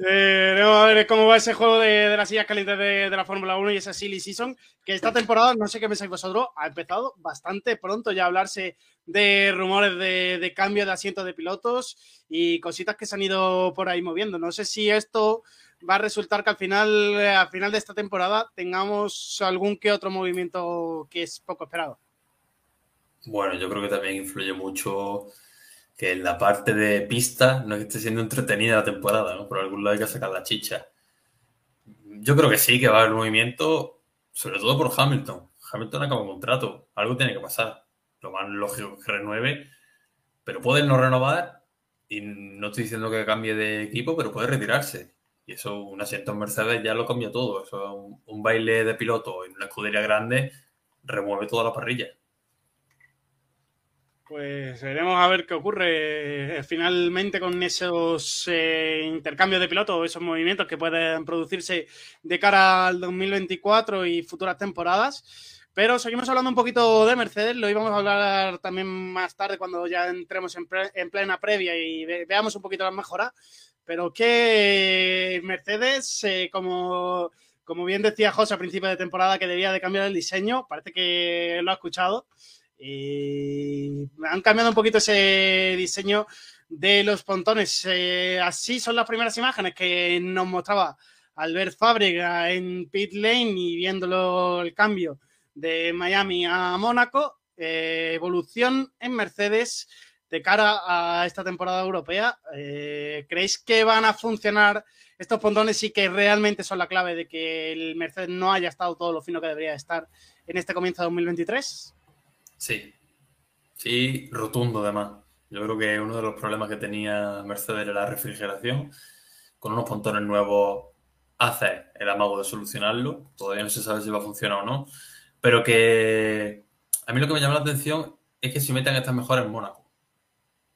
Eh, a ver cómo va ese juego de, las sillas calientes de, la Fórmula 1 y esa silly season, que esta temporada, no sé qué pensáis vosotros, ha empezado bastante pronto ya a hablarse de rumores de, cambio de asientos de pilotos y cositas que se han ido por ahí moviendo. No sé si esto va a resultar que al final, al final de esta temporada tengamos algún que otro movimiento que es poco esperado. Bueno, yo creo que también influye mucho que en la parte de pista no esté siendo entretenida la temporada, ¿no? Por algún lado hay que sacar la chicha. Yo creo que sí, que va a haber movimiento, sobre todo por Hamilton. Hamilton acaba un contrato, algo tiene que pasar. Lo más lógico es que renueve, pero puede no renovar y no estoy diciendo que cambie de equipo, pero puede retirarse. Y eso, un asiento en Mercedes ya lo cambia todo. Eso, un, un baile de piloto en una escudería grande remueve toda la parrilla. Pues veremos a ver qué ocurre eh, finalmente con esos eh, intercambios de pilotos, esos movimientos que pueden producirse de cara al 2024 y futuras temporadas. Pero seguimos hablando un poquito de Mercedes, lo íbamos a hablar también más tarde cuando ya entremos en, plena previa y veamos un poquito las mejoras. pero que Mercedes, eh, como, como bien decía José a principio de temporada, que debía de cambiar el diseño, parece que lo ha escuchado. Y han cambiado un poquito ese diseño de los pontones. Eh, así son las primeras imágenes que nos mostraba Albert Fábrega en pit lane y viéndolo el cambio de Miami a Mónaco. Eh, evolución en Mercedes de cara a esta temporada europea. Eh, ¿Creéis que van a funcionar estos pontones y que realmente son la clave de que el Mercedes no haya estado todo lo fino que debería estar en este comienzo de 2023? Sí, sí, rotundo además. Yo creo que uno de los problemas que tenía Mercedes era la refrigeración. Con unos pontones nuevos hace el amago de solucionarlo. Todavía no se sabe si va a funcionar o no. Pero que a mí lo que me llama la atención es que si metan estas mejores en Mónaco.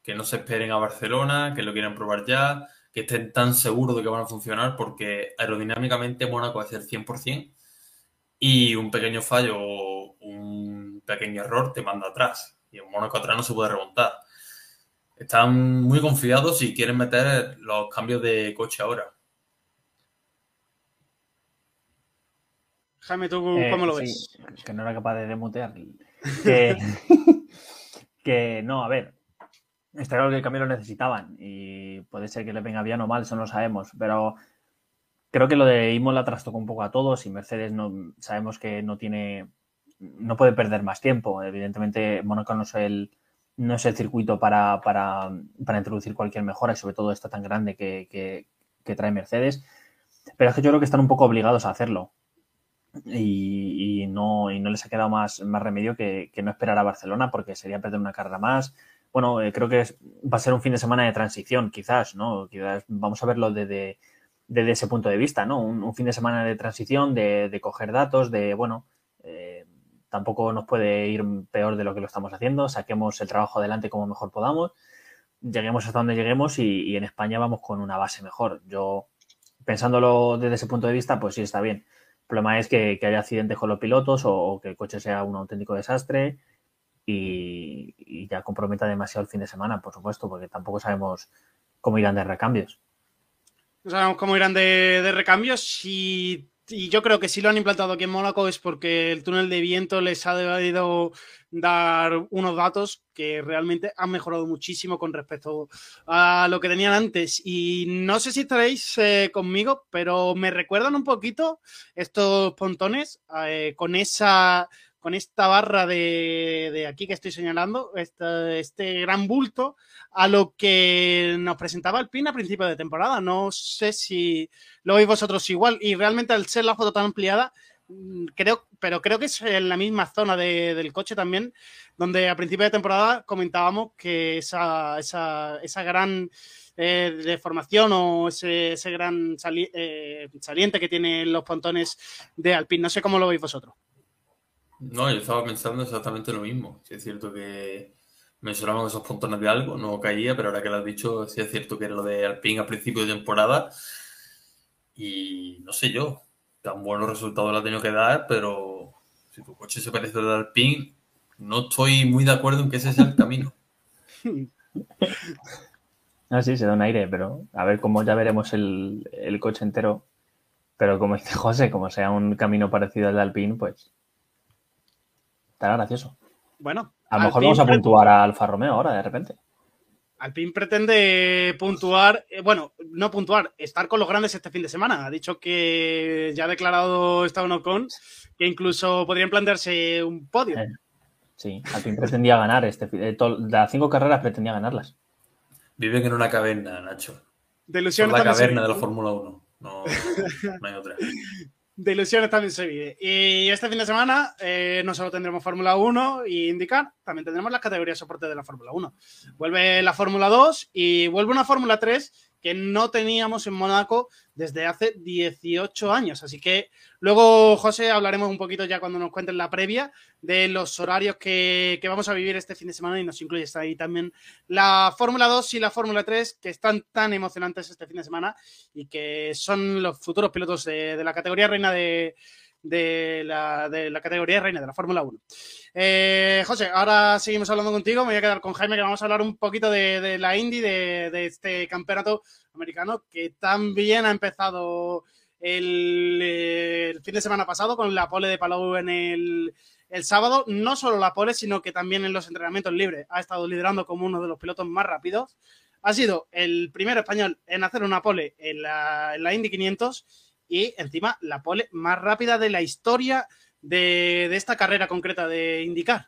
Que no se esperen a Barcelona, que lo quieran probar ya, que estén tan seguros de que van a funcionar, porque aerodinámicamente Mónaco a ser 100% y un pequeño fallo pequeño error te manda atrás. Y en Mónaco atrás no se puede remontar. Están muy confiados y quieren meter los cambios de coche ahora. Jaime, ¿tú Eh, cómo lo sí, ves? que no era capaz de demutear. Que, que no, a ver. Está claro que el cambio lo necesitaban y puede ser que le venga bien o mal, eso no lo sabemos. Pero creo que lo de Imola trastocó un poco a todos y Mercedes no sabemos que no tiene. No puede perder más tiempo. Evidentemente, Mónaco no es el, no es el circuito para, para, para introducir cualquier mejora y sobre todo esta tan grande que, que, que trae Mercedes. Pero es que yo creo que están un poco obligados a hacerlo y, y no, y no les ha quedado más, más remedio que, que no esperar a Barcelona porque sería perder una carrera más. Bueno, eh, creo que va a ser un fin de semana de transición, quizás, ¿no? Quizás vamos a verlo desde, desde ese punto de vista, ¿no? Un, fin de semana de transición, de, de coger datos, de, bueno, eh, tampoco nos puede ir peor de lo que lo estamos haciendo, saquemos el trabajo adelante como mejor podamos, lleguemos hasta donde lleguemos y, en España vamos con una base mejor. Yo, pensándolo desde ese punto de vista, pues sí está bien. El problema es que, haya accidentes con los pilotos o, que el coche sea un auténtico desastre y, ya comprometa demasiado el fin de semana, por supuesto, porque tampoco sabemos cómo irán de recambios. No sabemos cómo irán de, de recambios y, y yo creo que si lo han implantado aquí en Mónaco es porque el túnel de viento les ha debido dar unos datos que realmente han mejorado muchísimo con respecto a lo que tenían antes. Y no sé si estaréis eh, conmigo, pero me recuerdan un poquito estos pontones eh, con esa con esta barra de, aquí que estoy señalando, este, gran bulto, a lo que nos presentaba el PIN a principio de temporada. No sé si lo veis vosotros igual. Y realmente al ser la foto tan ampliada, mm, creo, pero creo que es en la misma zona de- del coche también, donde a principio de temporada comentábamos que esa, esa, esa gran eh, deformación o ese, ese gran eh, saliente que tienen los pontones de Alpine. No sé cómo lo veis vosotros. No, yo estaba pensando exactamente lo mismo. Sí es cierto que mencionamos esos pontones de algo, no caía, pero ahora que lo has dicho, sí es cierto que era lo de Alpine a principio de temporada. Y no sé yo, tan buenos resultados le ha tenido que dar, pero si tu coche se parece al de Alpine, no estoy muy de acuerdo en que ese sea el camino. Ah, sí, se da un aire, pero a ver cómo ya veremos el, el coche entero. Pero como dice José, como sea un camino parecido al de Alpine, pues estará gracioso. Bueno, A lo mejor vamos a puntuar a Alfa Romeo ahora, de repente. Alpine pretende puntuar, eh, bueno, no puntuar, estar con los grandes este fin de semana. Ha dicho que ya ha declarado Esteban Ocon que incluso podrían plantearse un podio. Eh. Sí, Alpine pretendía ganar este de las cinco carreras pretendía ganarlas. Viven en una caverna, Nacho. De Son ilusiones la caverna de la Fórmula 1. No, no hay otra. De ilusiones también se vive. Y este fin de semana eh, no solo tendremos Fórmula 1 y IndyCar, también tendremos las categorías soporte de la Fórmula 1. Vuelve la Fórmula 2 y vuelve una Fórmula 3 que no teníamos en Mónaco desde hace 18 años. Así que luego, José, hablaremos un poquito ya cuando nos cuenten la previa de los horarios que, que vamos a vivir este fin de semana y nos incluye ahí también la Fórmula 2 y la Fórmula 3 que están tan emocionantes este fin de semana y que son los futuros pilotos de la categoría reina de, de la, de la categoría de reina de la Fórmula 1. Eh, José, ahora seguimos hablando contigo. Me voy a quedar con Jaime, que vamos a hablar un poquito de, de la Indy, de, de, este campeonato americano que también ha empezado el, fin de semana pasado con la pole de Palou en el, el sábado. No solo la pole, sino que también en los entrenamientos libres ha estado liderando como uno de los pilotos más rápidos. Ha sido el primer español en hacer una pole en la, en la Indy 500 y encima la pole más rápida de la historia de, de esta carrera concreta de indicar.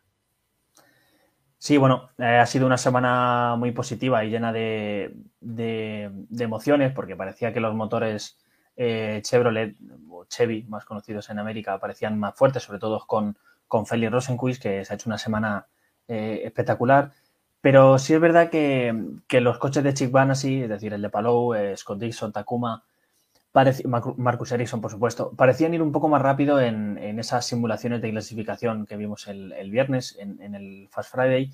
Sí, bueno, eh, ha sido una semana muy positiva y llena de, de, emociones porque parecía que los motores eh, Chevrolet o Chevy, más conocidos en América, parecían más fuertes, sobre todo con, con Félix Rosenquist, que se ha hecho una semana eh, espectacular. Pero sí es verdad que, que los coches de Chick Banassi, es decir, el de Palou, Scott Dixon, Takuma, Marcus Ericsson, por supuesto, parecían ir un poco más rápido en, esas simulaciones de clasificación que vimos el, viernes en, el Fast Friday.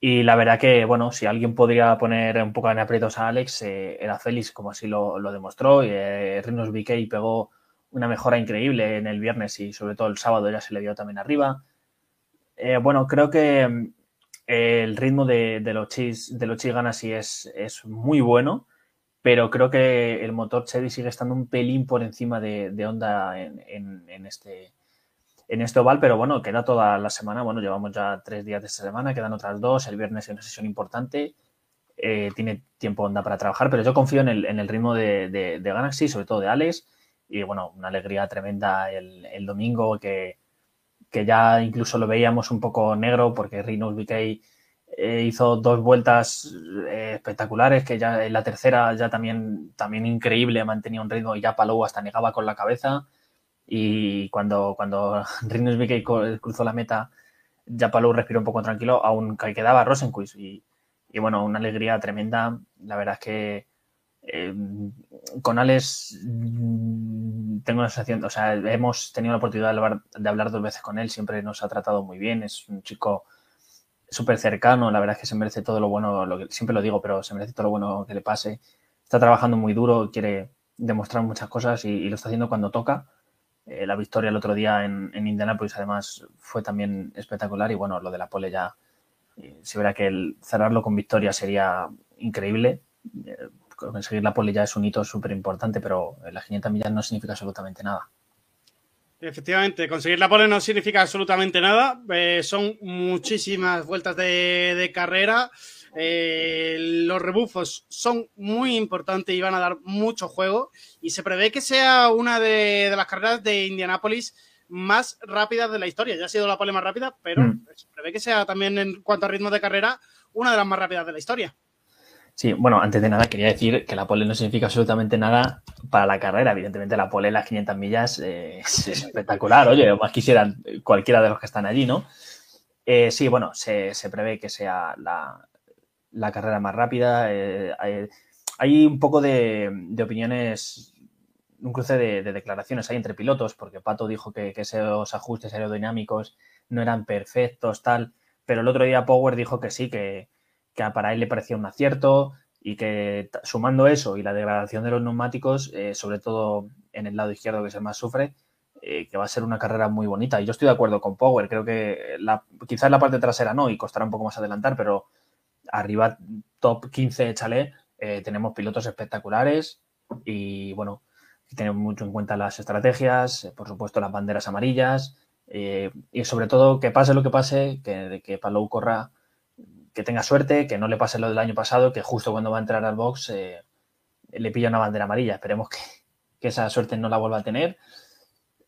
Y la verdad que, bueno, si alguien podría poner un poco en aprietos a Alex, eh, era Félix, como así lo, demostró. Y, eh, Rinos BK pegó una mejora increíble en el viernes y sobre todo el sábado ya se le dio también arriba. Eh, bueno, creo que el ritmo de, los Chis, de los Chis Ganassi es, es muy bueno pero creo que el motor Chevy sigue estando un pelín por encima de, de Honda en, este, en este oval, pero bueno, queda toda la semana, bueno, llevamos ya tres días de esta semana, quedan otras dos, el viernes hay una sesión importante, eh, tiene tiempo Honda para trabajar, pero yo confío en el, ritmo de, de, Galaxy, sobre todo de Alex, y bueno, una alegría tremenda el, el domingo que, que, ya incluso lo veíamos un poco negro porque Rhinos BK eh, hizo dos vueltas eh, espectaculares, que ya en la tercera ya también, también increíble, mantenía un ritmo y ya Palou hasta negaba con la cabeza. Y cuando, cuando Rinus cruzó la meta, ya Palou respiró un poco tranquilo, aún quedaba Rosenquist. Y, y bueno, una alegría tremenda. La verdad es que eh, con Alex mm, tengo la sensación, o sea, hemos tenido la oportunidad de hablar, de hablar dos veces con él, siempre nos ha tratado muy bien, es un chico súper cercano, la verdad es que se merece todo lo bueno, lo que, siempre lo digo, pero se merece todo lo bueno que le pase. Está trabajando muy duro, quiere demostrar muchas cosas y, lo está haciendo cuando toca. Eh, la victoria el otro día en, en, Indianapolis además fue también espectacular y bueno, lo de la pole ya, eh, se verá que cerrarlo con victoria sería increíble. Eh, conseguir la pole ya es un hito súper importante, pero las 500 millas no significa absolutamente nada. Efectivamente, conseguir la pole no significa absolutamente nada. Eh, son muchísimas vueltas de, de carrera. Eh, los rebufos son muy importantes y van a dar mucho juego. Y se prevé que sea una de, de las carreras de Indianápolis más rápidas de la historia. Ya ha sido la pole más rápida, pero mm. se prevé que sea también en cuanto a ritmo de carrera una de las más rápidas de la historia. Sí, bueno, antes de nada quería decir que la pole no significa absolutamente nada para la carrera. Evidentemente la pole en las 500 millas eh, es espectacular, oye, más quisieran cualquiera de los que están allí, ¿no? Eh, sí, bueno, se, prevé que sea la, la carrera más rápida. Eh, hay, un poco de, opiniones, un cruce de, de, declaraciones hay entre pilotos, porque Pato dijo que, que esos ajustes aerodinámicos no eran perfectos, tal, pero el otro día Power dijo que sí, que que para él le parecía un acierto y que sumando eso y la degradación de los neumáticos, eh, sobre todo en el lado izquierdo que es el más sufre, eh, que va a ser una carrera muy bonita. Y yo estoy de acuerdo con Power, creo que la, quizás la parte trasera no y costará un poco más adelantar, pero arriba top 15 chalet eh, tenemos pilotos espectaculares y bueno, tenemos mucho en cuenta las estrategias, eh, por supuesto las banderas amarillas y sobre todo que pase lo que pase, que, que Palou corra que tenga suerte, que no le pase lo del año pasado, que justo cuando va a entrar al box eh, le pilla una bandera amarilla. Esperemos que, que, esa suerte no la vuelva a tener.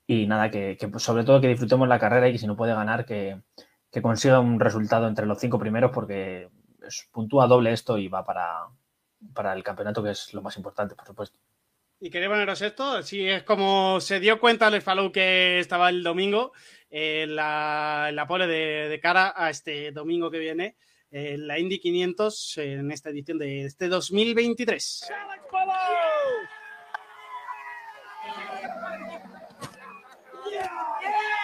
Y nada, que, sobre todo que disfrutemos la carrera y que si no puede ganar, que, consiga un resultado entre los cinco primeros, porque es, puntúa doble esto y va para, para el campeonato, que es lo más importante, por supuesto. Y quería poneros esto, si es como se dio cuenta el Falou que estaba el domingo, eh, la, la pole de, de cara a este domingo que viene, eh, la Indy 500 eh, en esta edición de este 2023. Yeah.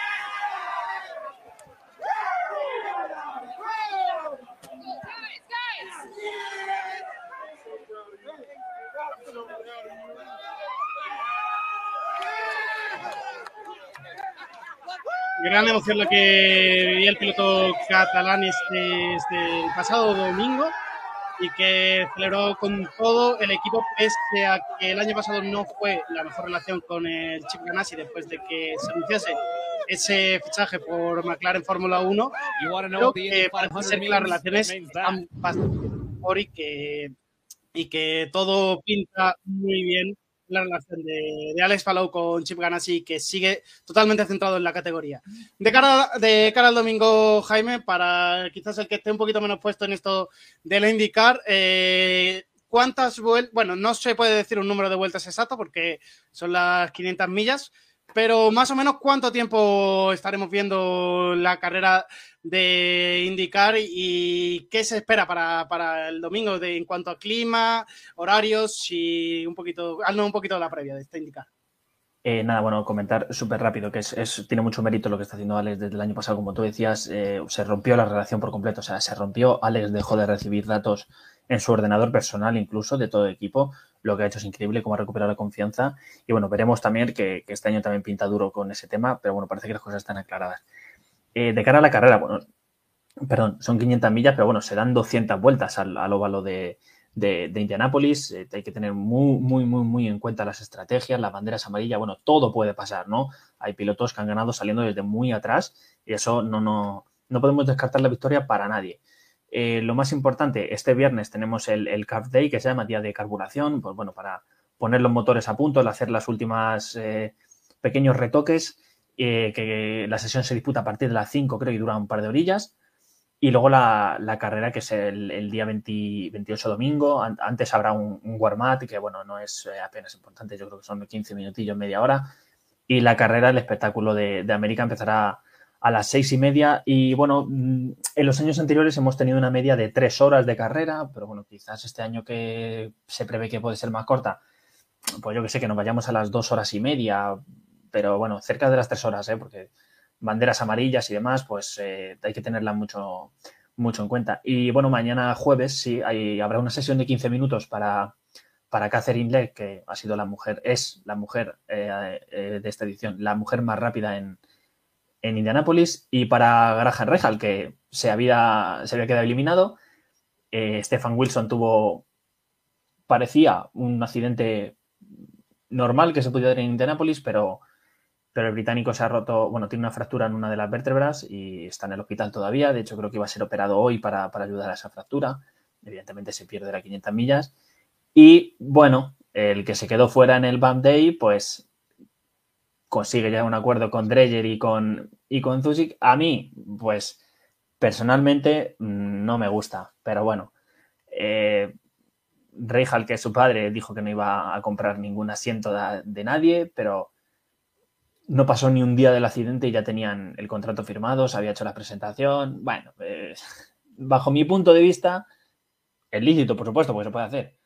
Gran emoción la que vivía el piloto catalán este, este el pasado domingo y que celebró con todo el equipo, pese a que el año pasado no fue la mejor relación con el Chip Ganassi después de que se anunciase ese fichaje por McLaren Fórmula 1. Creo que parece ser que las relaciones están bastante mejor y que, y que todo pinta muy bien la relación de, de, Alex Palou con Chip Ganassi, que sigue totalmente centrado en la categoría. De cara, de cara al domingo, Jaime, para quizás el que esté un poquito menos puesto en esto de la IndyCar, eh, ¿cuántas vueltas? Bueno, no se puede decir un número de vueltas exacto porque son las 500 millas, pero más o menos cuánto tiempo estaremos viendo la carrera de indicar y qué se espera para, para el domingo de, en cuanto a clima, horarios y un poquito, haznos un poquito de la previa de esta indicar. Eh, nada, bueno, comentar súper rápido, que es, es, tiene mucho mérito lo que está haciendo Alex desde el año pasado. Como tú decías, eh, se rompió la relación por completo, o sea, se rompió, Alex dejó de recibir datos en su ordenador personal incluso de todo equipo, lo que ha hecho es increíble, cómo ha recuperado la confianza. Y bueno, veremos también que, este año también pinta duro con ese tema, pero bueno, parece que las cosas están aclaradas. Eh, de cara a la carrera, bueno, perdón, son 500 millas, pero bueno, se dan 200 vueltas al, al óvalo de, de, de Indianápolis. Eh, hay que tener muy, muy, muy, muy en cuenta las estrategias, las banderas amarillas. Bueno, todo puede pasar, ¿no? Hay pilotos que han ganado saliendo desde muy atrás y eso no, no, no podemos descartar la victoria para nadie. Eh, lo más importante, este viernes tenemos el, el Carb Day, que se llama Día de Carburación, pues bueno, para poner los motores a punto, hacer las últimas eh, pequeños retoques, eh, que la sesión se disputa a partir de las 5, creo, y dura un par de orillas. Y luego la, la carrera, que es el, el día 20, 28 domingo. An antes habrá un, un warm-up, que bueno, no es eh, apenas importante, yo creo que son 15 minutillos, media hora. Y la carrera, el espectáculo de, de América empezará a las seis y media. Y bueno, mm, en los años anteriores hemos tenido una media de tres horas de carrera, pero bueno, quizás este año que se prevé que puede ser más corta, pues yo que sé, que nos vayamos a las dos horas y media, pero bueno, cerca de las tres horas, ¿eh? porque banderas amarillas y demás, pues eh, hay que tenerla mucho, mucho en cuenta. Y bueno, mañana jueves sí, hay, habrá una sesión de 15 minutos para, para Catherine Legg, que ha sido la mujer, es la mujer eh, eh, de esta edición, la mujer más rápida en, en Indianápolis, y para Graham Rejal, que se había, se había quedado eliminado. Eh, Stefan Wilson tuvo, parecía un accidente normal que se podía dar en Indianápolis, pero pero el británico se ha roto, bueno, tiene una fractura en una de las vértebras y está en el hospital todavía. De hecho, creo que iba a ser operado hoy para, para ayudar a esa fractura. Evidentemente se pierde las 500 millas. Y bueno, el que se quedó fuera en el BAM Day, pues consigue ya un acuerdo con Dreyer y con, y con Zuzik. A mí, pues personalmente no me gusta, pero bueno. Eh, que es su padre, dijo que no iba a comprar ningún asiento de, de nadie, pero no pasó ni un día del accidente y ya tenían el contrato firmado, se había hecho la presentación. Bueno, eh, bajo mi punto de vista, es lícito, por supuesto, porque se puede hacer.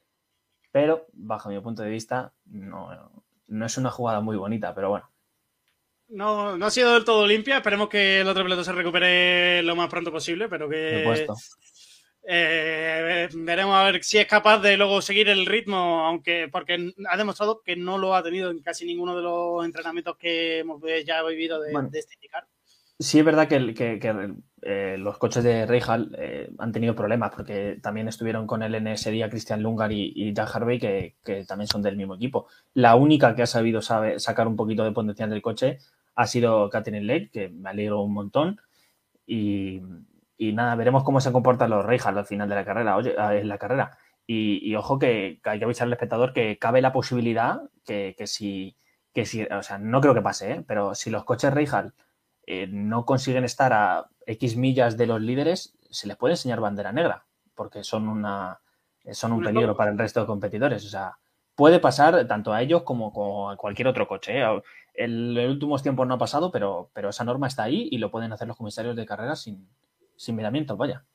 Pero, bajo mi punto de vista, no, no es una jugada muy bonita, pero bueno. No, no ha sido del todo limpia. Esperemos que el otro piloto se recupere lo más pronto posible, pero que. Eh, veremos a ver si es capaz de luego seguir el ritmo, aunque porque ha demostrado que no lo ha tenido en casi ninguno de los entrenamientos que hemos ya vivido de, bueno, de este indicar. Sí, es verdad que, que, que eh, los coches de Reijal eh, han tenido problemas porque también estuvieron con él en ese día Christian Lungar y, y Jack Harvey, que, que, también son del mismo equipo. La única que ha sabido sabe, sacar un poquito de potencial del coche ha sido Catherine Lake, que me alegro un montón. Y, y nada, veremos cómo se comportan los Reijals al final de la carrera, oye, en la carrera. Y, y ojo que, que, hay que avisar al espectador que cabe la posibilidad que, que, si, que si, o sea, no creo que pase, ¿eh? pero si los coches Reijal eh, no consiguen estar a X millas de los líderes, se les puede enseñar bandera negra, porque son una son un peligro para el resto de competidores. O sea, puede pasar tanto a ellos como, como a cualquier otro coche. ¿eh? En los últimos tiempos no ha pasado, pero, pero esa norma está ahí y lo pueden hacer los comisarios de carrera sin, sin miramientos, vaya.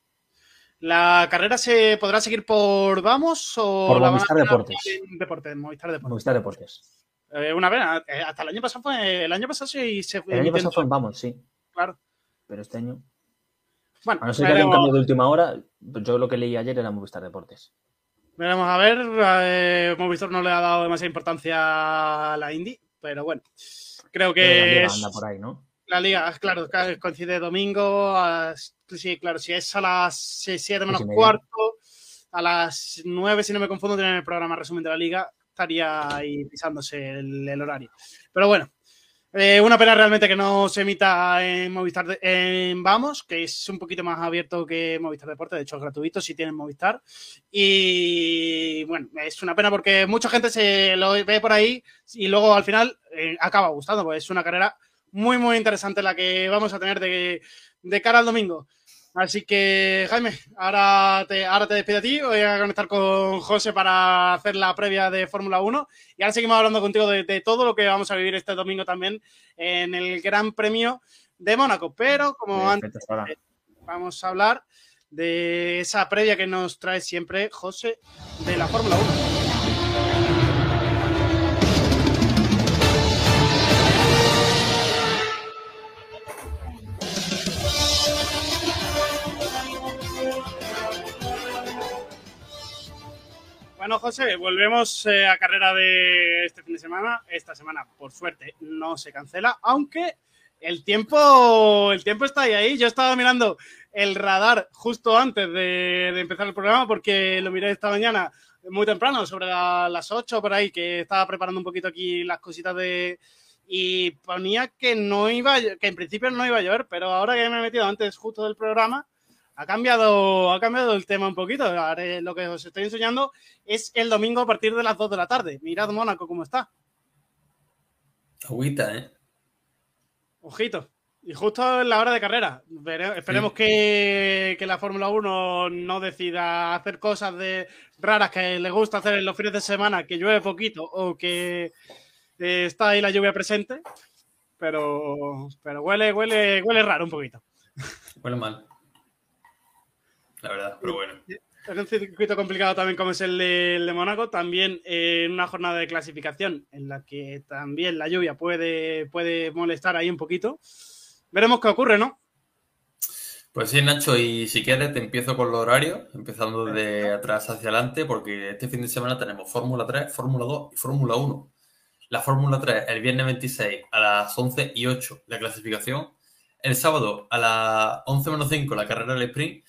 ¿La carrera se podrá seguir por Vamos o por Movistar Deportes. Deportes? Movistar Deportes. Movistar Deportes. Eh, una vez, eh, hasta el año pasado fue, el año pasado sí se El año pasado fue en Vamos, sí. Claro. Pero este año. Bueno, a no ser que haya un cambio de última hora, yo lo que leí ayer era Movistar Deportes. Veremos a ver. Eh, Movistar no le ha dado demasiada importancia a la Indy, pero bueno. Creo que. anda por ahí, ¿no? La liga, claro, coincide domingo. sí, claro, si es a las 7 menos cuarto, a las 9, si no me confundo, tienen el programa resumen de la liga, estaría ahí pisándose el horario. Pero bueno, eh, una pena realmente que no se emita en Movistar en Vamos, que es un poquito más abierto que Movistar Deporte, de hecho es gratuito si tienen Movistar. Y bueno, es una pena porque mucha gente se lo ve por ahí y luego al final eh, acaba gustando, pues es una carrera muy, muy interesante la que vamos a tener de, de cara al domingo. Así que, Jaime, ahora te, ahora te despido a ti. Voy a conectar con José para hacer la previa de Fórmula 1. Y ahora seguimos hablando contigo de, todo lo que vamos a vivir este domingo también en el Gran Premio de Mónaco. Pero, como antes, vamos a hablar de esa previa que nos trae siempre José de la Fórmula 1. Bueno, José, volvemos eh, a carrera de este fin de semana. Esta semana, por suerte, no se cancela, aunque el tiempo, el tiempo está ahí. Yo estaba mirando el radar justo antes de, empezar el programa porque lo miré esta mañana muy temprano, sobre las 8 por ahí, que estaba preparando un poquito aquí las cositas de... Y ponía que no iba, que en principio no iba a llover, pero ahora que me he metido antes justo del programa, ha cambiado, ha cambiado el tema un poquito. Ahora, lo que os estoy enseñando es el domingo a partir de las 2 de la tarde. Mirad Mónaco cómo está. Agüita, ¿eh? Ojito. Y justo en la hora de carrera. esperemos que, la Fórmula 1 no decida hacer cosas de raras que le gusta hacer en los fines de semana, que llueve poquito o que eh, está ahí la lluvia presente. Pero, pero huele, huele, huele raro un poquito. Huele mal la verdad, pero bueno. Es un circuito complicado también como es el de, el de Mónaco, también en una jornada de clasificación en la que también la lluvia puede, puede molestar ahí un poquito. Veremos qué ocurre, ¿no? Pues sí, Nacho, y si quieres te empiezo con los horarios, empezando de atrás hacia adelante, porque este fin de semana tenemos Fórmula 3, Fórmula 2 y Fórmula 1. La Fórmula 3 el viernes 26 a las 11 y 8 la clasificación, el sábado a las 11 menos 5 la carrera del sprint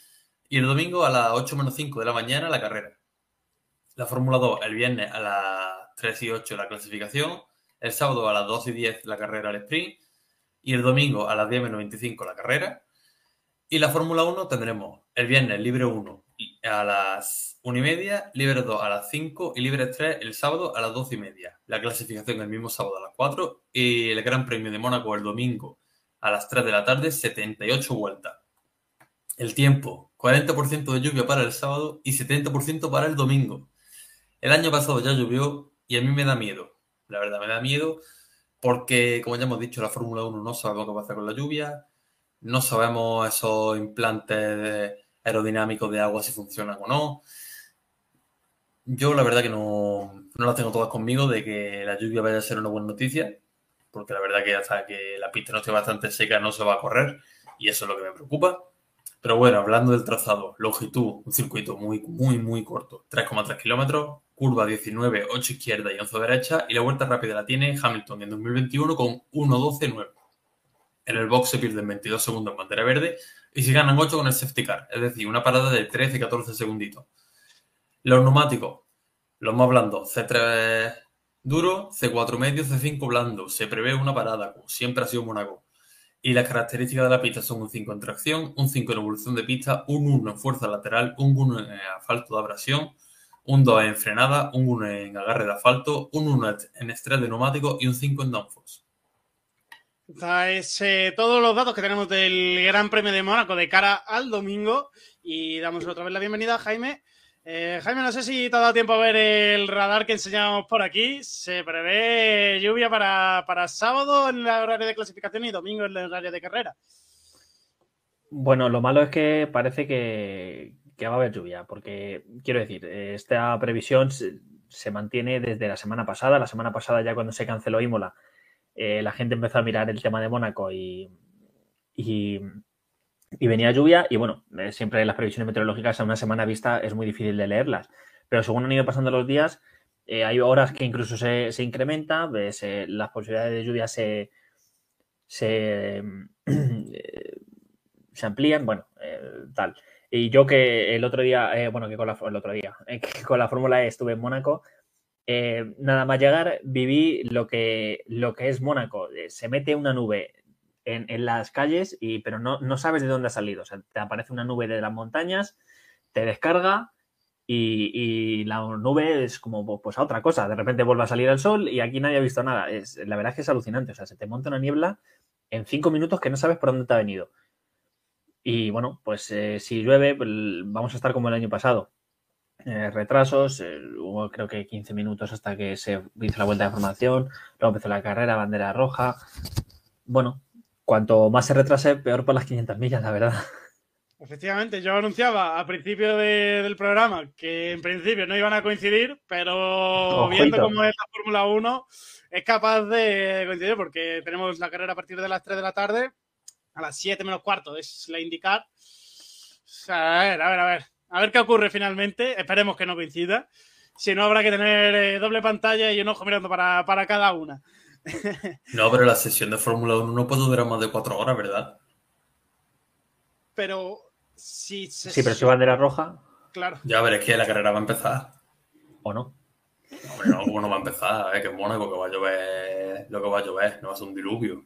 y el domingo a las 8 menos 5 de la mañana la carrera. La Fórmula 2 el viernes a las 3 y 8 la clasificación. El sábado a las 2 y 10 la carrera al sprint. Y el domingo a las 10 menos 25 la carrera. Y la Fórmula 1 tendremos el viernes libre 1 a las 1 y media, libre 2 a las 5 y libre 3 el sábado a las 12 y media. La clasificación el mismo sábado a las 4 y el Gran Premio de Mónaco el domingo a las 3 de la tarde, 78 vueltas. El tiempo, 40% de lluvia para el sábado y 70% para el domingo. El año pasado ya llovió y a mí me da miedo. La verdad, me da miedo porque, como ya hemos dicho, la Fórmula 1 no sabemos qué va a hacer con la lluvia, no sabemos esos implantes aerodinámicos de agua si funcionan o no. Yo la verdad que no, no las tengo todas conmigo de que la lluvia vaya a ser una buena noticia, porque la verdad que hasta que la pista no esté bastante seca no se va a correr y eso es lo que me preocupa. Pero bueno, hablando del trazado, longitud, un circuito muy, muy, muy corto, 3,3 kilómetros, curva 19, 8 izquierda y 11 derecha, y la vuelta rápida la tiene Hamilton en 2021 con 1.12.9. En el box se pierden 22 segundos en bandera verde y se ganan 8 con el safety car, es decir, una parada de 13-14 segunditos. Los neumáticos, los más blandos, C3 duro, C4 medio, C5 blando. Se prevé una parada, siempre ha sido Monaco. Y las características de la pista son un 5 en tracción, un 5 en evolución de pista, un 1 en fuerza lateral, un 1 en asfalto de abrasión, un 2 en frenada, un 1 en agarre de asfalto, un 1 en estrés de neumático y un 5 en downforce. Es, todos los datos que tenemos del Gran Premio de Mónaco de cara al domingo y damos otra vez la bienvenida a Jaime eh, Jaime, no sé si te ha dado tiempo a ver el radar que enseñamos por aquí. Se prevé lluvia para, sábado en el horario de clasificación y domingo en el horario de carrera. Bueno, lo malo es que parece que, va a haber lluvia, porque quiero decir, esta previsión se, mantiene desde la semana pasada. La semana pasada, ya cuando se canceló Imola, eh, la gente empezó a mirar el tema de Mónaco y, y venía lluvia y bueno, eh, siempre las previsiones meteorológicas a una semana vista es muy difícil de leerlas, pero según han ido pasando los días, eh, hay horas que incluso se, se incrementa, ves, las posibilidades de lluvia se, se, amplían, bueno, eh, tal. Y yo que el otro día, eh, bueno, que con la, el otro día, eh, que con la Fórmula E estuve en Mónaco, eh, nada más llegar viví lo que, lo que es Mónaco. Eh, Se mete una nube en, las calles, y, pero no, no sabes de dónde ha salido. O sea, te aparece una nube de las montañas, te descarga y, y la nube es como pues a otra cosa. De repente vuelve a salir el sol y aquí nadie ha visto nada. Es, la verdad es que es alucinante. O sea, se te monta una niebla en cinco minutos que no sabes por dónde te ha venido. Y bueno, pues eh, si llueve, pues, vamos a estar como el año pasado. Eh, retrasos, eh, hubo creo que 15 minutos hasta que se hizo la vuelta de formación, luego empezó la carrera, bandera roja. Bueno, cuanto más se retrase, peor por las 500 millas, la verdad. Efectivamente, yo anunciaba a principio de- del programa que en principio no iban a coincidir, pero Ojito. viendo cómo es la Fórmula 1, es capaz de coincidir porque tenemos la carrera a partir de las 3 de la tarde, a las 7 menos cuarto es la indicar. O sea, a ver, a ver, a ver, a ver qué ocurre finalmente. Esperemos que no coincida. Si no, habrá que tener eh, doble pantalla y un ojo mirando para, para cada una. No, pero la sesión de Fórmula 1 no puede durar más de cuatro horas, ¿verdad? Pero si se... Sí, pero si bandera roja Claro. Ya veréis que la carrera va a empezar. o no. Hombre, no, ¿cómo no va a empezar? ¿eh? Que en Mónaco que va a llover lo que va a llover, no va a ser un diluvio.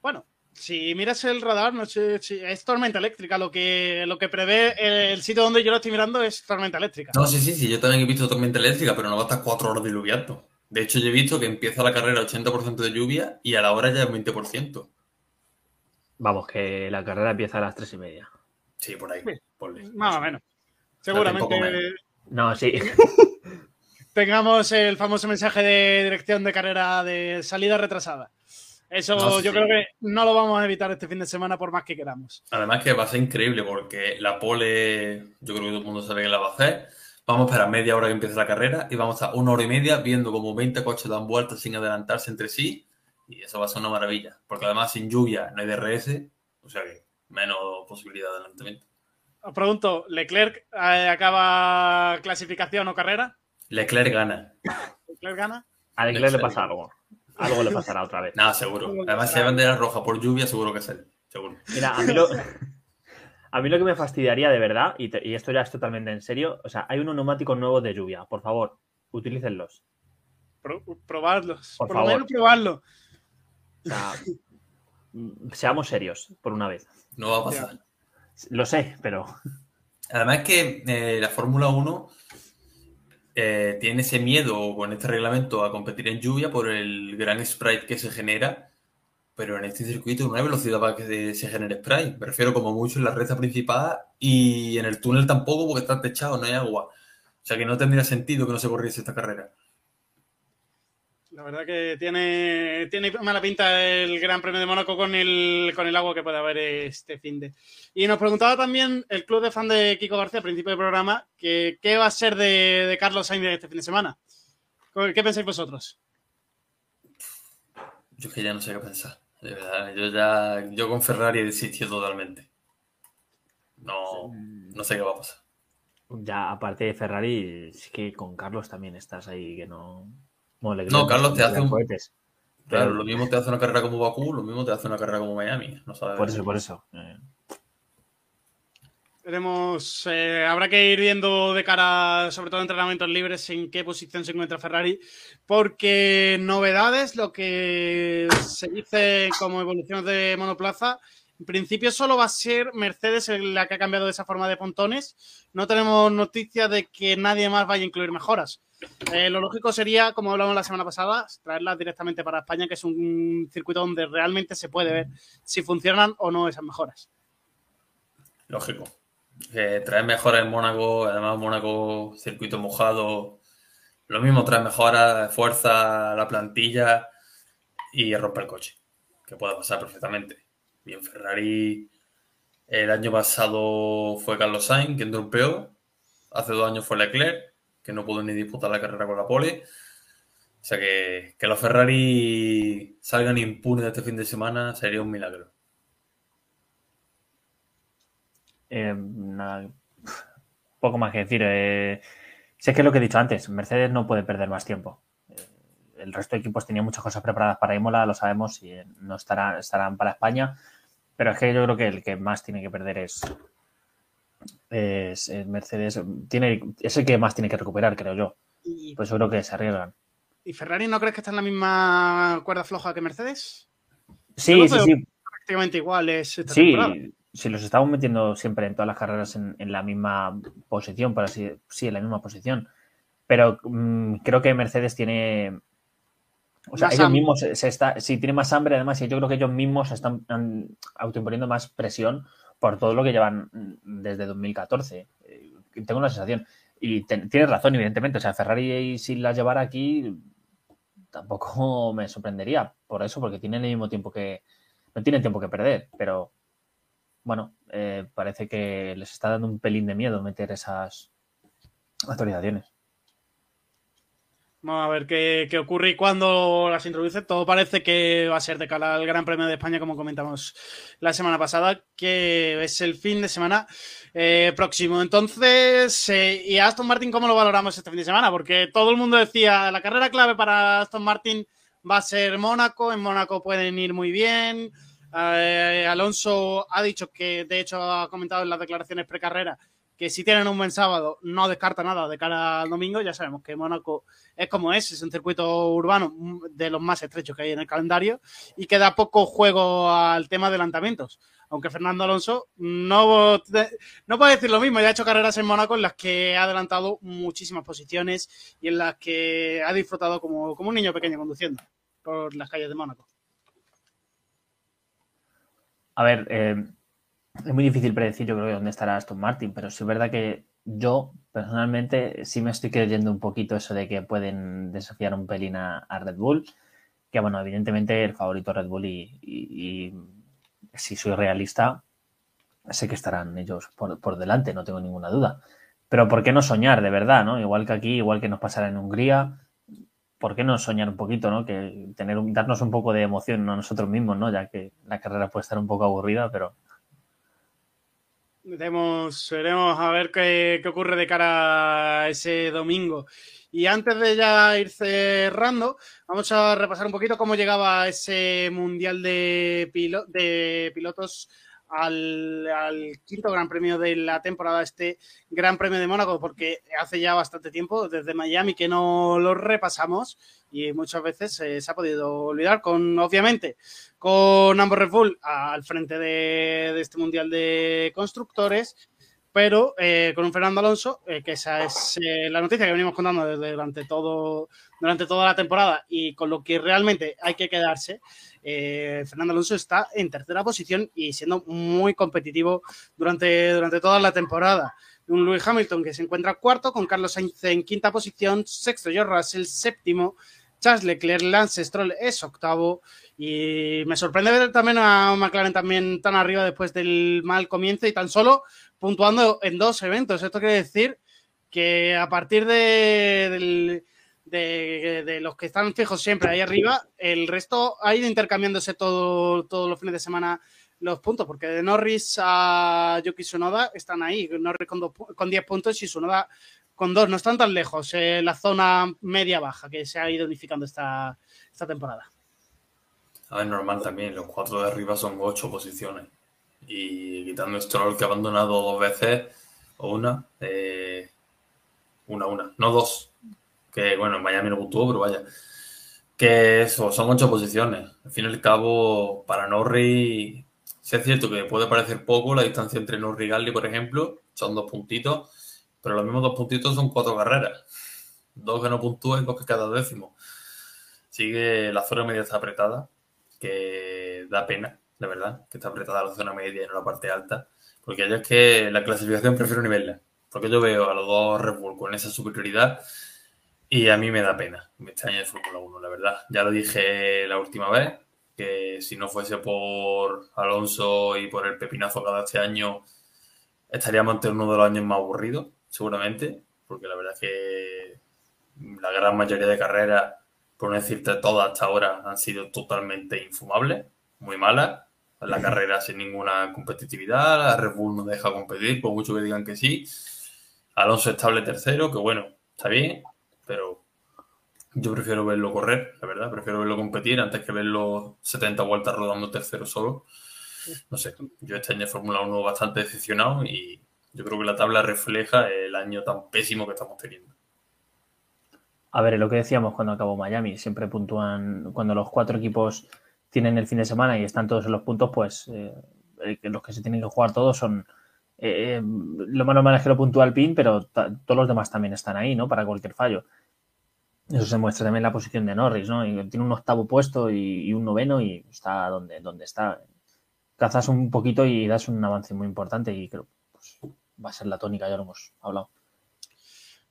Bueno, si miras el radar, no sé si es tormenta eléctrica. Lo que, lo que prevé el, sitio donde yo lo estoy mirando es tormenta eléctrica. No, sí, sí, sí, yo también he visto tormenta eléctrica, pero no va a estar cuatro horas diluviando. De hecho, yo he visto que empieza la carrera 80% de lluvia y a la hora ya es 20%. Vamos, que la carrera empieza a las tres y media. Sí, por ahí. Sí. ponle. Más o menos. Seguramente No, sí. tengamos el famoso mensaje de dirección de carrera de salida retrasada. Eso No, sí. yo creo que no lo vamos a evitar este fin de semana por más que queramos. Además que va a ser increíble porque la pole, yo creo que todo el mundo sabe que la va a hacer. Vamos a esperar media hora que empiece la carrera y vamos a estar una hora y media viendo como 20 coches dan vueltas sin adelantarse entre sí y eso va a ser una maravilla. Porque además sin lluvia no hay DRS, o sea que menos posibilidad de adelantamiento. Os pregunto, ¿Leclerc eh, acaba clasificación o carrera? Leclerc gana. ¿Leclerc gana? A Leclerc le pasa algo. Algo le pasará otra vez. Nada, seguro. Además, si hay bandera roja por lluvia, seguro que es él. Seguro. Mira, a mí lo, a mí lo que me fastidiaría de verdad, y, te- y esto ya es totalmente en serio, o sea, hay unos neumáticos nuevos de lluvia. Por favor, utilícenlos. Pro- probarlos. Por Por, lo favor. menos probarlo. O sea, mm, seamos serios por una vez. No va a pasar. Lo sé, pero Además que eh, la Fórmula 1 eh, tiene ese miedo con este reglamento a competir en lluvia por el gran sprite que se genera, pero en este circuito no hay velocidad para que se, genere sprite. Me refiero como mucho en la recta principal y en el túnel tampoco porque está techado, no hay agua. O sea que no tendría sentido que no se corriese esta carrera. La verdad que tiene, tiene mala pinta el Gran Premio de Mónaco con el, con el agua que puede haber este fin de. Y nos preguntaba también el club de fan de Kiko García al principio del programa que qué va a ser de, de Carlos Sainz este fin de semana. ¿Qué pensáis vosotros? Yo es que ya no sé qué pensar. De verdad, yo ya yo con Ferrari he desistido totalmente. No, no sé qué va a pasar. ya aparte de Ferrari, es que con Carlos también estás ahí que no. Bueno, Leclerc No, Carlos te hace un- cohetes. Claro, Pero- lo mismo te hace una carrera como Bakú, lo mismo te hace una carrera como Miami. No sabes. Por eso, por eso. Eh, Veremos, eh, habrá que ir viendo de cara, sobre todo en entrenamientos libres, en qué posición se encuentra Ferrari, porque novedades, lo que se dice como evolución de monoplaza, en principio solo va a ser Mercedes la que ha cambiado esa forma de pontones. No tenemos noticia de que nadie más vaya a incluir mejoras. Eh, lo lógico sería, como hablamos la semana pasada, traerlas directamente para España, que es un circuito donde realmente se puede ver si funcionan o no esas mejoras. Lógico. Trae mejoras en Mónaco, además Mónaco, circuito mojado. Lo mismo trae mejoras, fuerza, la plantilla y rompe el coche. Que puede pasar perfectamente. Bien, Ferrari. El año pasado fue Carlos Sainz, quien rompeó. Hace dos años fue Leclerc, que no pudo ni disputar la carrera con la pole. O sea que, que los Ferrari salgan impunes este fin de semana sería un milagro. Eh, nada, poco más que decir. eh, sé que es lo que he dicho antes, Mercedes no puede perder más tiempo. Eh, el resto de equipos tenían muchas cosas preparadas para Imola, lo sabemos, y no estarán, estarán para España. Pero es que yo creo que el que más tiene que perder es, es Mercedes. Tiene, es el que más tiene que recuperar, creo yo. Pues yo creo que se arriesgan. ¿Y Ferrari no crees que está en la misma cuerda floja que Mercedes? Sí, sí, sí. Prácticamente iguales. Esta sí, si los estamos metiendo siempre en todas las carreras en, la misma posición, por así sí, en la misma posición. Pero mm, creo que Mercedes tiene. O sea, ellos mismos se, está. Sí, tiene más hambre, además, y yo creo que ellos mismos están autoimponiendo más presión por todo lo que llevan mm, desde 2014. Eh, tengo la sensación. Y tienes razón, evidentemente. O sea, Ferrari, si la llevara aquí, tampoco me sorprendería por eso, porque tienen el mismo tiempo que. No tienen tiempo que perder, pero bueno, eh, parece que les está dando un pelín de miedo meter esas autorizaciones. Vamos a ver qué, ocurre y cuándo las introduce. Todo parece que va a ser de cara al Gran Premio de España, como comentamos la semana pasada, que es el fin de semana eh, próximo. Entonces, eh, ¿y Aston Martin cómo lo valoramos este fin de semana? Porque todo el mundo decía, la carrera clave para Aston Martin va a ser Mónaco, en Mónaco pueden ir muy bien, eh, Alonso ha dicho que, de hecho, ha comentado en las declaraciones precarrera que si tienen un buen sábado no descarta nada de cara al domingo. Ya sabemos que Mónaco es como es, es un circuito urbano de los más estrechos que hay en el calendario y que da poco juego al tema de adelantamientos. Aunque Fernando Alonso no, no puede decir lo mismo, ya ha hecho carreras en Mónaco en las que ha adelantado muchísimas posiciones y en las que ha disfrutado como, como un niño pequeño conduciendo por las calles de Mónaco. A ver, eh, es muy difícil predecir, yo creo, dónde estará Aston Martin, pero sí es verdad que yo personalmente sí me estoy creyendo un poquito eso de que pueden desafiar un pelín a, Red Bull, que bueno, evidentemente el favorito Red Bull y, si soy realista, sé que estarán ellos por, delante, no tengo ninguna duda. Pero ¿por qué no soñar de verdad, no? Igual que aquí, igual que nos pasará en Hungría, ¿por qué no soñar un poquito, ¿no? Que tener darnos un poco de emoción a nosotros mismos, ¿no? Ya que la carrera puede estar un poco aburrida, pero. Veremos, veremos a ver qué, ocurre de cara a ese domingo. Y antes de ya ir cerrando, vamos a repasar un poquito cómo llegaba ese mundial de, de pilotos al, quinto Gran Premio de la temporada, este Gran Premio de Mónaco, porque hace ya bastante tiempo, desde Miami, que no lo repasamos y muchas veces eh, se ha podido olvidar, con obviamente con ambos Red Bull al frente de, este Mundial de Constructores pero eh, con un Fernando Alonso, eh, que esa es la noticia que venimos contando desde, durante, todo, durante toda la temporada y con lo que realmente hay que quedarse, eh, Fernando Alonso está en tercera posición y siendo muy competitivo durante, durante toda la temporada. Un Lewis Hamilton que se encuentra cuarto, con Carlos Sainz en quinta posición, sexto George Russell, séptimo, Charles Leclerc, Lance Stroll es octavo y me sorprende ver también a McLaren también tan arriba después del mal comienzo y tan solo puntuando en dos eventos. Esto quiere decir que a partir de, del, de, los que están fijos siempre ahí arriba, el resto ha ido intercambiándose todo, todos los fines de semana los puntos, porque de Norris a Yuki Tsunoda están ahí, Norris con, con 10 puntos y Tsunoda con 2, no están tan lejos, eh, la zona media-baja que se ha ido unificando esta, esta temporada. A ver, normal también, los cuatro de arriba son ocho posiciones. Y quitando Stroll que ha abandonado dos veces, o una, eh, una, una, no dos, que bueno, en Miami no puntuó, pero vaya. Que eso, son ocho posiciones. Al fin y al cabo, para Norri, sí es cierto que puede parecer poco la distancia entre Norri y Galli, por ejemplo, son dos puntitos, pero los mismos dos puntitos son cuatro carreras. Dos que no puntúen, dos que cada décimo. Sigue la zona media está apretada, que da pena, la verdad, que está apretada la zona media y no la parte alta, porque yo es que la clasificación prefiero nivelarla, porque yo veo a los dos Red Bull con esa superioridad y a mí me da pena este año de Fórmula 1, la verdad. Ya lo dije la última vez, que si no fuese por Alonso y por el pepinazo que ha dado este año, estaríamos ante uno de los años más aburridos, seguramente, porque la verdad es que la gran mayoría de carreras, por no decirte todas hasta ahora, han sido totalmente infumables, muy malas. La carrera sin ninguna competitividad, la Red Bull no deja competir, por mucho que digan que sí. Alonso estable tercero, que bueno, está bien, pero Yo prefiero verlo correr, la verdad. Prefiero verlo competir antes que verlo 70 vueltas rodando tercero solo. No sé, yo este año Fórmula 1 bastante decepcionado y yo creo que la tabla refleja el año tan pésimo que estamos teniendo. A ver, lo que decíamos cuando acabó Miami, siempre puntúan, cuando los cuatro equipos tienen el fin de semana y están todos en los puntos, pues eh, los que se tienen que jugar todos son... Eh, lo más normal es que lo puntúa el PIN, pero todos los demás también están ahí, ¿no? Para cualquier fallo. Eso se muestra también en la posición de Norris, ¿no? Y tiene un octavo puesto y, un noveno y está donde, donde está. Cazas un poquito y das un avance muy importante y creo pues, va a ser la tónica, ya lo hemos hablado.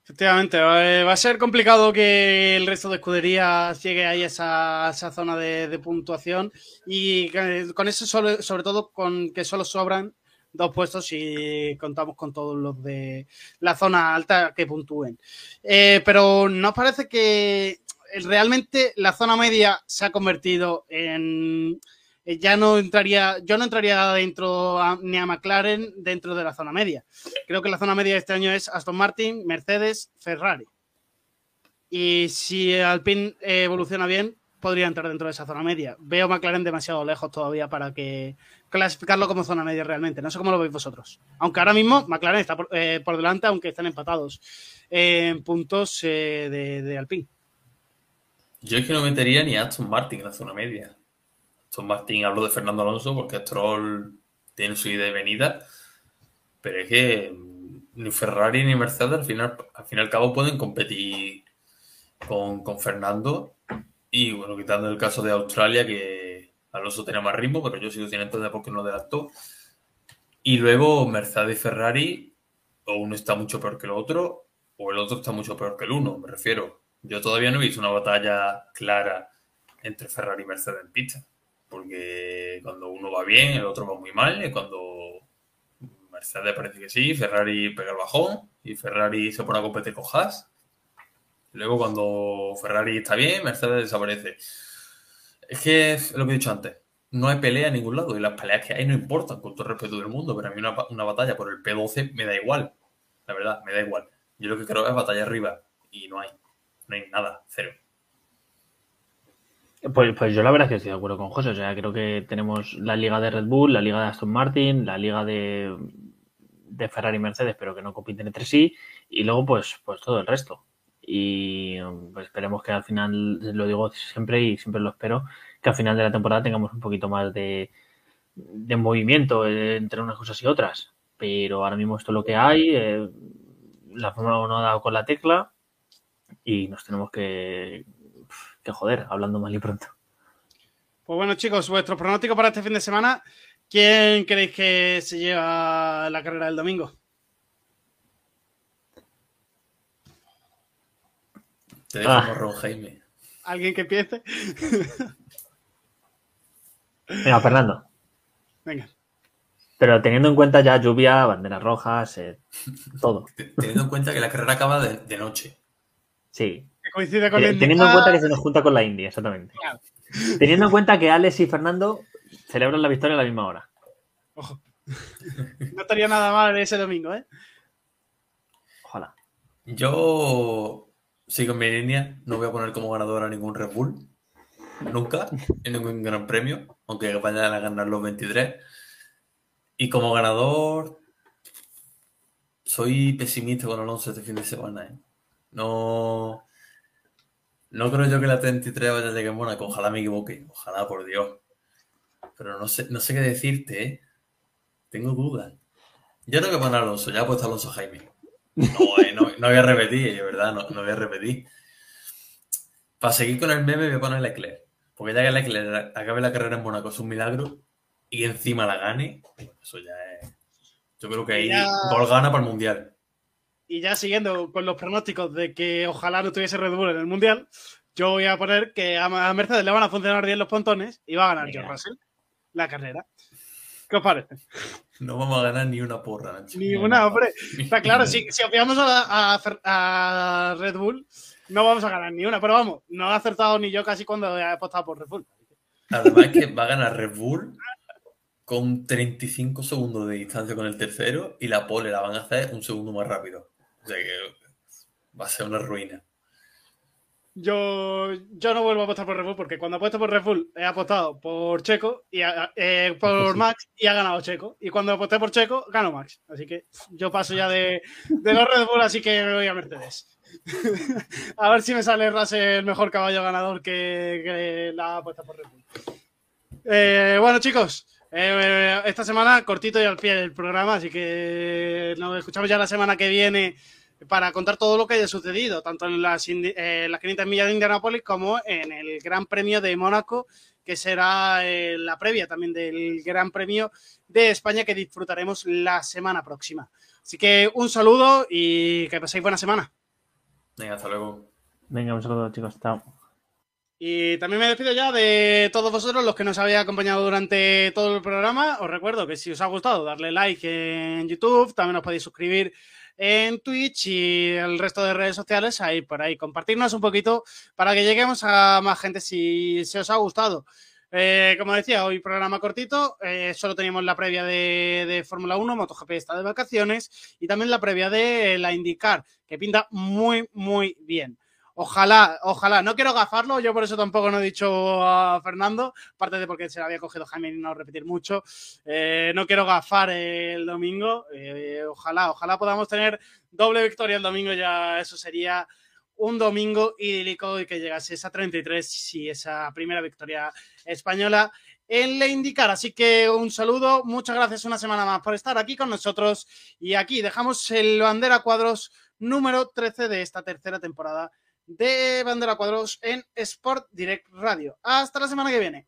Efectivamente, va a ser complicado que el resto de escuderías llegue ahí a esa, esa zona de, puntuación y con eso sobre todo con que solo sobran dos puestos y contamos con todos los de la zona alta que puntúen. Eh, pero ¿no parece que realmente la zona media se ha convertido en eh, ya no entraría, yo no entraría dentro ni a McLaren dentro de la zona media. Creo que la zona media de este año es Aston Martin, Mercedes, Ferrari. Y si Alpine evoluciona bien, podría entrar dentro de esa zona media. Veo McLaren demasiado lejos todavía para que clasificarlo como zona media realmente. No sé cómo lo veis vosotros. Aunque ahora mismo McLaren está por, eh, delante, aunque están empatados en puntos eh, de, Alpine. Yo es que no metería ni a Aston Martin en la zona media. Son Martín habló de Fernando Alonso porque Stroll tiene su idea de venida, pero es que ni Ferrari ni Mercedes al final, al fin y al cabo pueden competir con, Fernando y bueno, quitando el caso de Australia que Alonso tenía más ritmo, pero yo sigo sin entender por qué no adelantó. Y luego Mercedes y Ferrari, o uno está mucho peor que el otro, o el otro está mucho peor que el uno, me refiero. Yo todavía no he visto una batalla clara entre Ferrari y Mercedes en pista porque cuando uno va bien, el otro va muy mal, y cuando Mercedes parece que sí, Ferrari pega el bajón y Ferrari se pone a competir con Haas. Luego cuando Ferrari está bien, Mercedes desaparece. Es que lo que he dicho antes, no hay pelea en ningún lado y las peleas que hay no importan, con todo el respeto del mundo, pero a mí una, una batalla por el P12 me da igual, la verdad, me da igual. Yo lo que creo es batalla arriba y no hay, no hay nada, cero. Pues, pues, yo la verdad es que estoy de acuerdo con José. O sea, creo que tenemos la liga de Red Bull, la liga de Aston Martin, la liga de, de Ferrari y Mercedes, pero que no compiten entre sí, y luego pues, pues todo el resto. Y pues, esperemos que al final, lo digo siempre y siempre lo espero, que al final de la temporada tengamos un poquito más de, de movimiento entre unas cosas y otras. Pero ahora mismo esto es lo que hay, eh, la Fórmula 1 ha dado con la tecla y nos tenemos que, que joder, hablando mal y pronto. Pues bueno, chicos, vuestro pronóstico para este fin de semana. ¿Quién creéis que se lleva la carrera del domingo? Te dejo ah. Jaime. ¿Alguien que empiece? Venga, Fernando. Venga. Pero teniendo en cuenta ya lluvia, banderas rojas, eh, todo. Teniendo en cuenta que la carrera acaba de noche. Sí coincide con eh, Teniendo en cuenta que se nos junta con la India, exactamente. Teniendo en cuenta que Alex y Fernando celebran la victoria a la misma hora. Ojo. No estaría nada mal ese domingo, ¿eh? Ojalá. Yo sigo en mi línea. No voy a poner como ganador a ningún Red Bull. Nunca. En ningún gran premio. Aunque vayan a ganar los 23. Y como ganador. Soy pesimista con Alonso este fin de semana. ¿eh? No. No creo yo que la 33 vaya a llegar en Mónaco. Ojalá me equivoque. Ojalá, por Dios. Pero no sé, no sé qué decirte, ¿eh? Tengo dudas. Yo no voy a poner a Alonso. Ya he puesto a Alonso Jaime. No, eh, no, voy a repetir, de verdad. No, no voy a repetir. Para seguir con el meme voy a poner Leclerc. Porque ya que Leclerc acabe la carrera en Mónaco es un milagro y encima la gane, eso ya es... Yo creo que ahí gol gana para el Mundial y ya siguiendo con los pronósticos de que ojalá no tuviese Red Bull en el Mundial, yo voy a poner que a Mercedes le van a funcionar bien los pontones y va a ganar George Russell la carrera. ¿Qué os parece? No vamos a ganar ni una porra. Ni una, hombre. Está claro, si, si obviamos a, Red Bull, no vamos a ganar ni una. Pero vamos, no ha acertado ni yo casi cuando he apostado por Red Bull. Además que va a ganar Red Bull con 35 segundos de distancia con el tercero y la pole la van a hacer un segundo más rápido. O sea que va a ser una ruina. Yo, yo no vuelvo a apostar por Red Bull porque cuando apuesto por Red Bull he apostado por Checo y eh, por Max y ha ganado Checo. Y cuando aposté por Checo, gano Max. Así que yo paso ya de, de los Red Bull, así que me voy a Mercedes. a ver si me sale Russell el mejor caballo ganador que, la apuesta por Red Bull. Eh, bueno, chicos, eh, esta semana cortito y al pie del programa, así que nos escuchamos ya la semana que viene para contar todo lo que haya sucedido, tanto en las, eh, las 500 millas de Indianápolis como en el Gran Premio de Mónaco, que será eh, la previa también del Gran Premio de España que disfrutaremos la semana próxima. Así que un saludo y que paséis buena semana. Venga, hasta luego. Venga, un saludo, chicos. Chao. Y también me despido ya de todos vosotros, los que nos habéis acompañado durante todo el programa. Os recuerdo que si os ha gustado, darle like en YouTube, también os podéis suscribir en Twitch y el resto de redes sociales ahí por ahí. Compartirnos un poquito para que lleguemos a más gente si, se os ha gustado. Eh, como decía, hoy programa cortito, eh, solo teníamos la previa de, de Fórmula 1, MotoGP está de vacaciones y también la previa de la IndyCar, que pinta muy, muy bien. Ojalá, ojalá. No quiero gafarlo, yo por eso tampoco no he dicho a Fernando, aparte de porque se lo había cogido Jaime y no repetir mucho. Eh, no quiero gafar el domingo. Eh, ojalá, ojalá podamos tener doble victoria el domingo, ya eso sería un domingo idílico y que llegase esa 33 y esa primera victoria española en la indicar. Así que un saludo, muchas gracias una semana más por estar aquí con nosotros y aquí dejamos el bandera cuadros número 13 de esta tercera temporada de Bandera Cuadros en Sport Direct Radio. Hasta la semana que viene.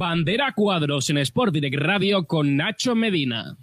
Bandera Cuadros en Sport Direct Radio con Nacho Medina.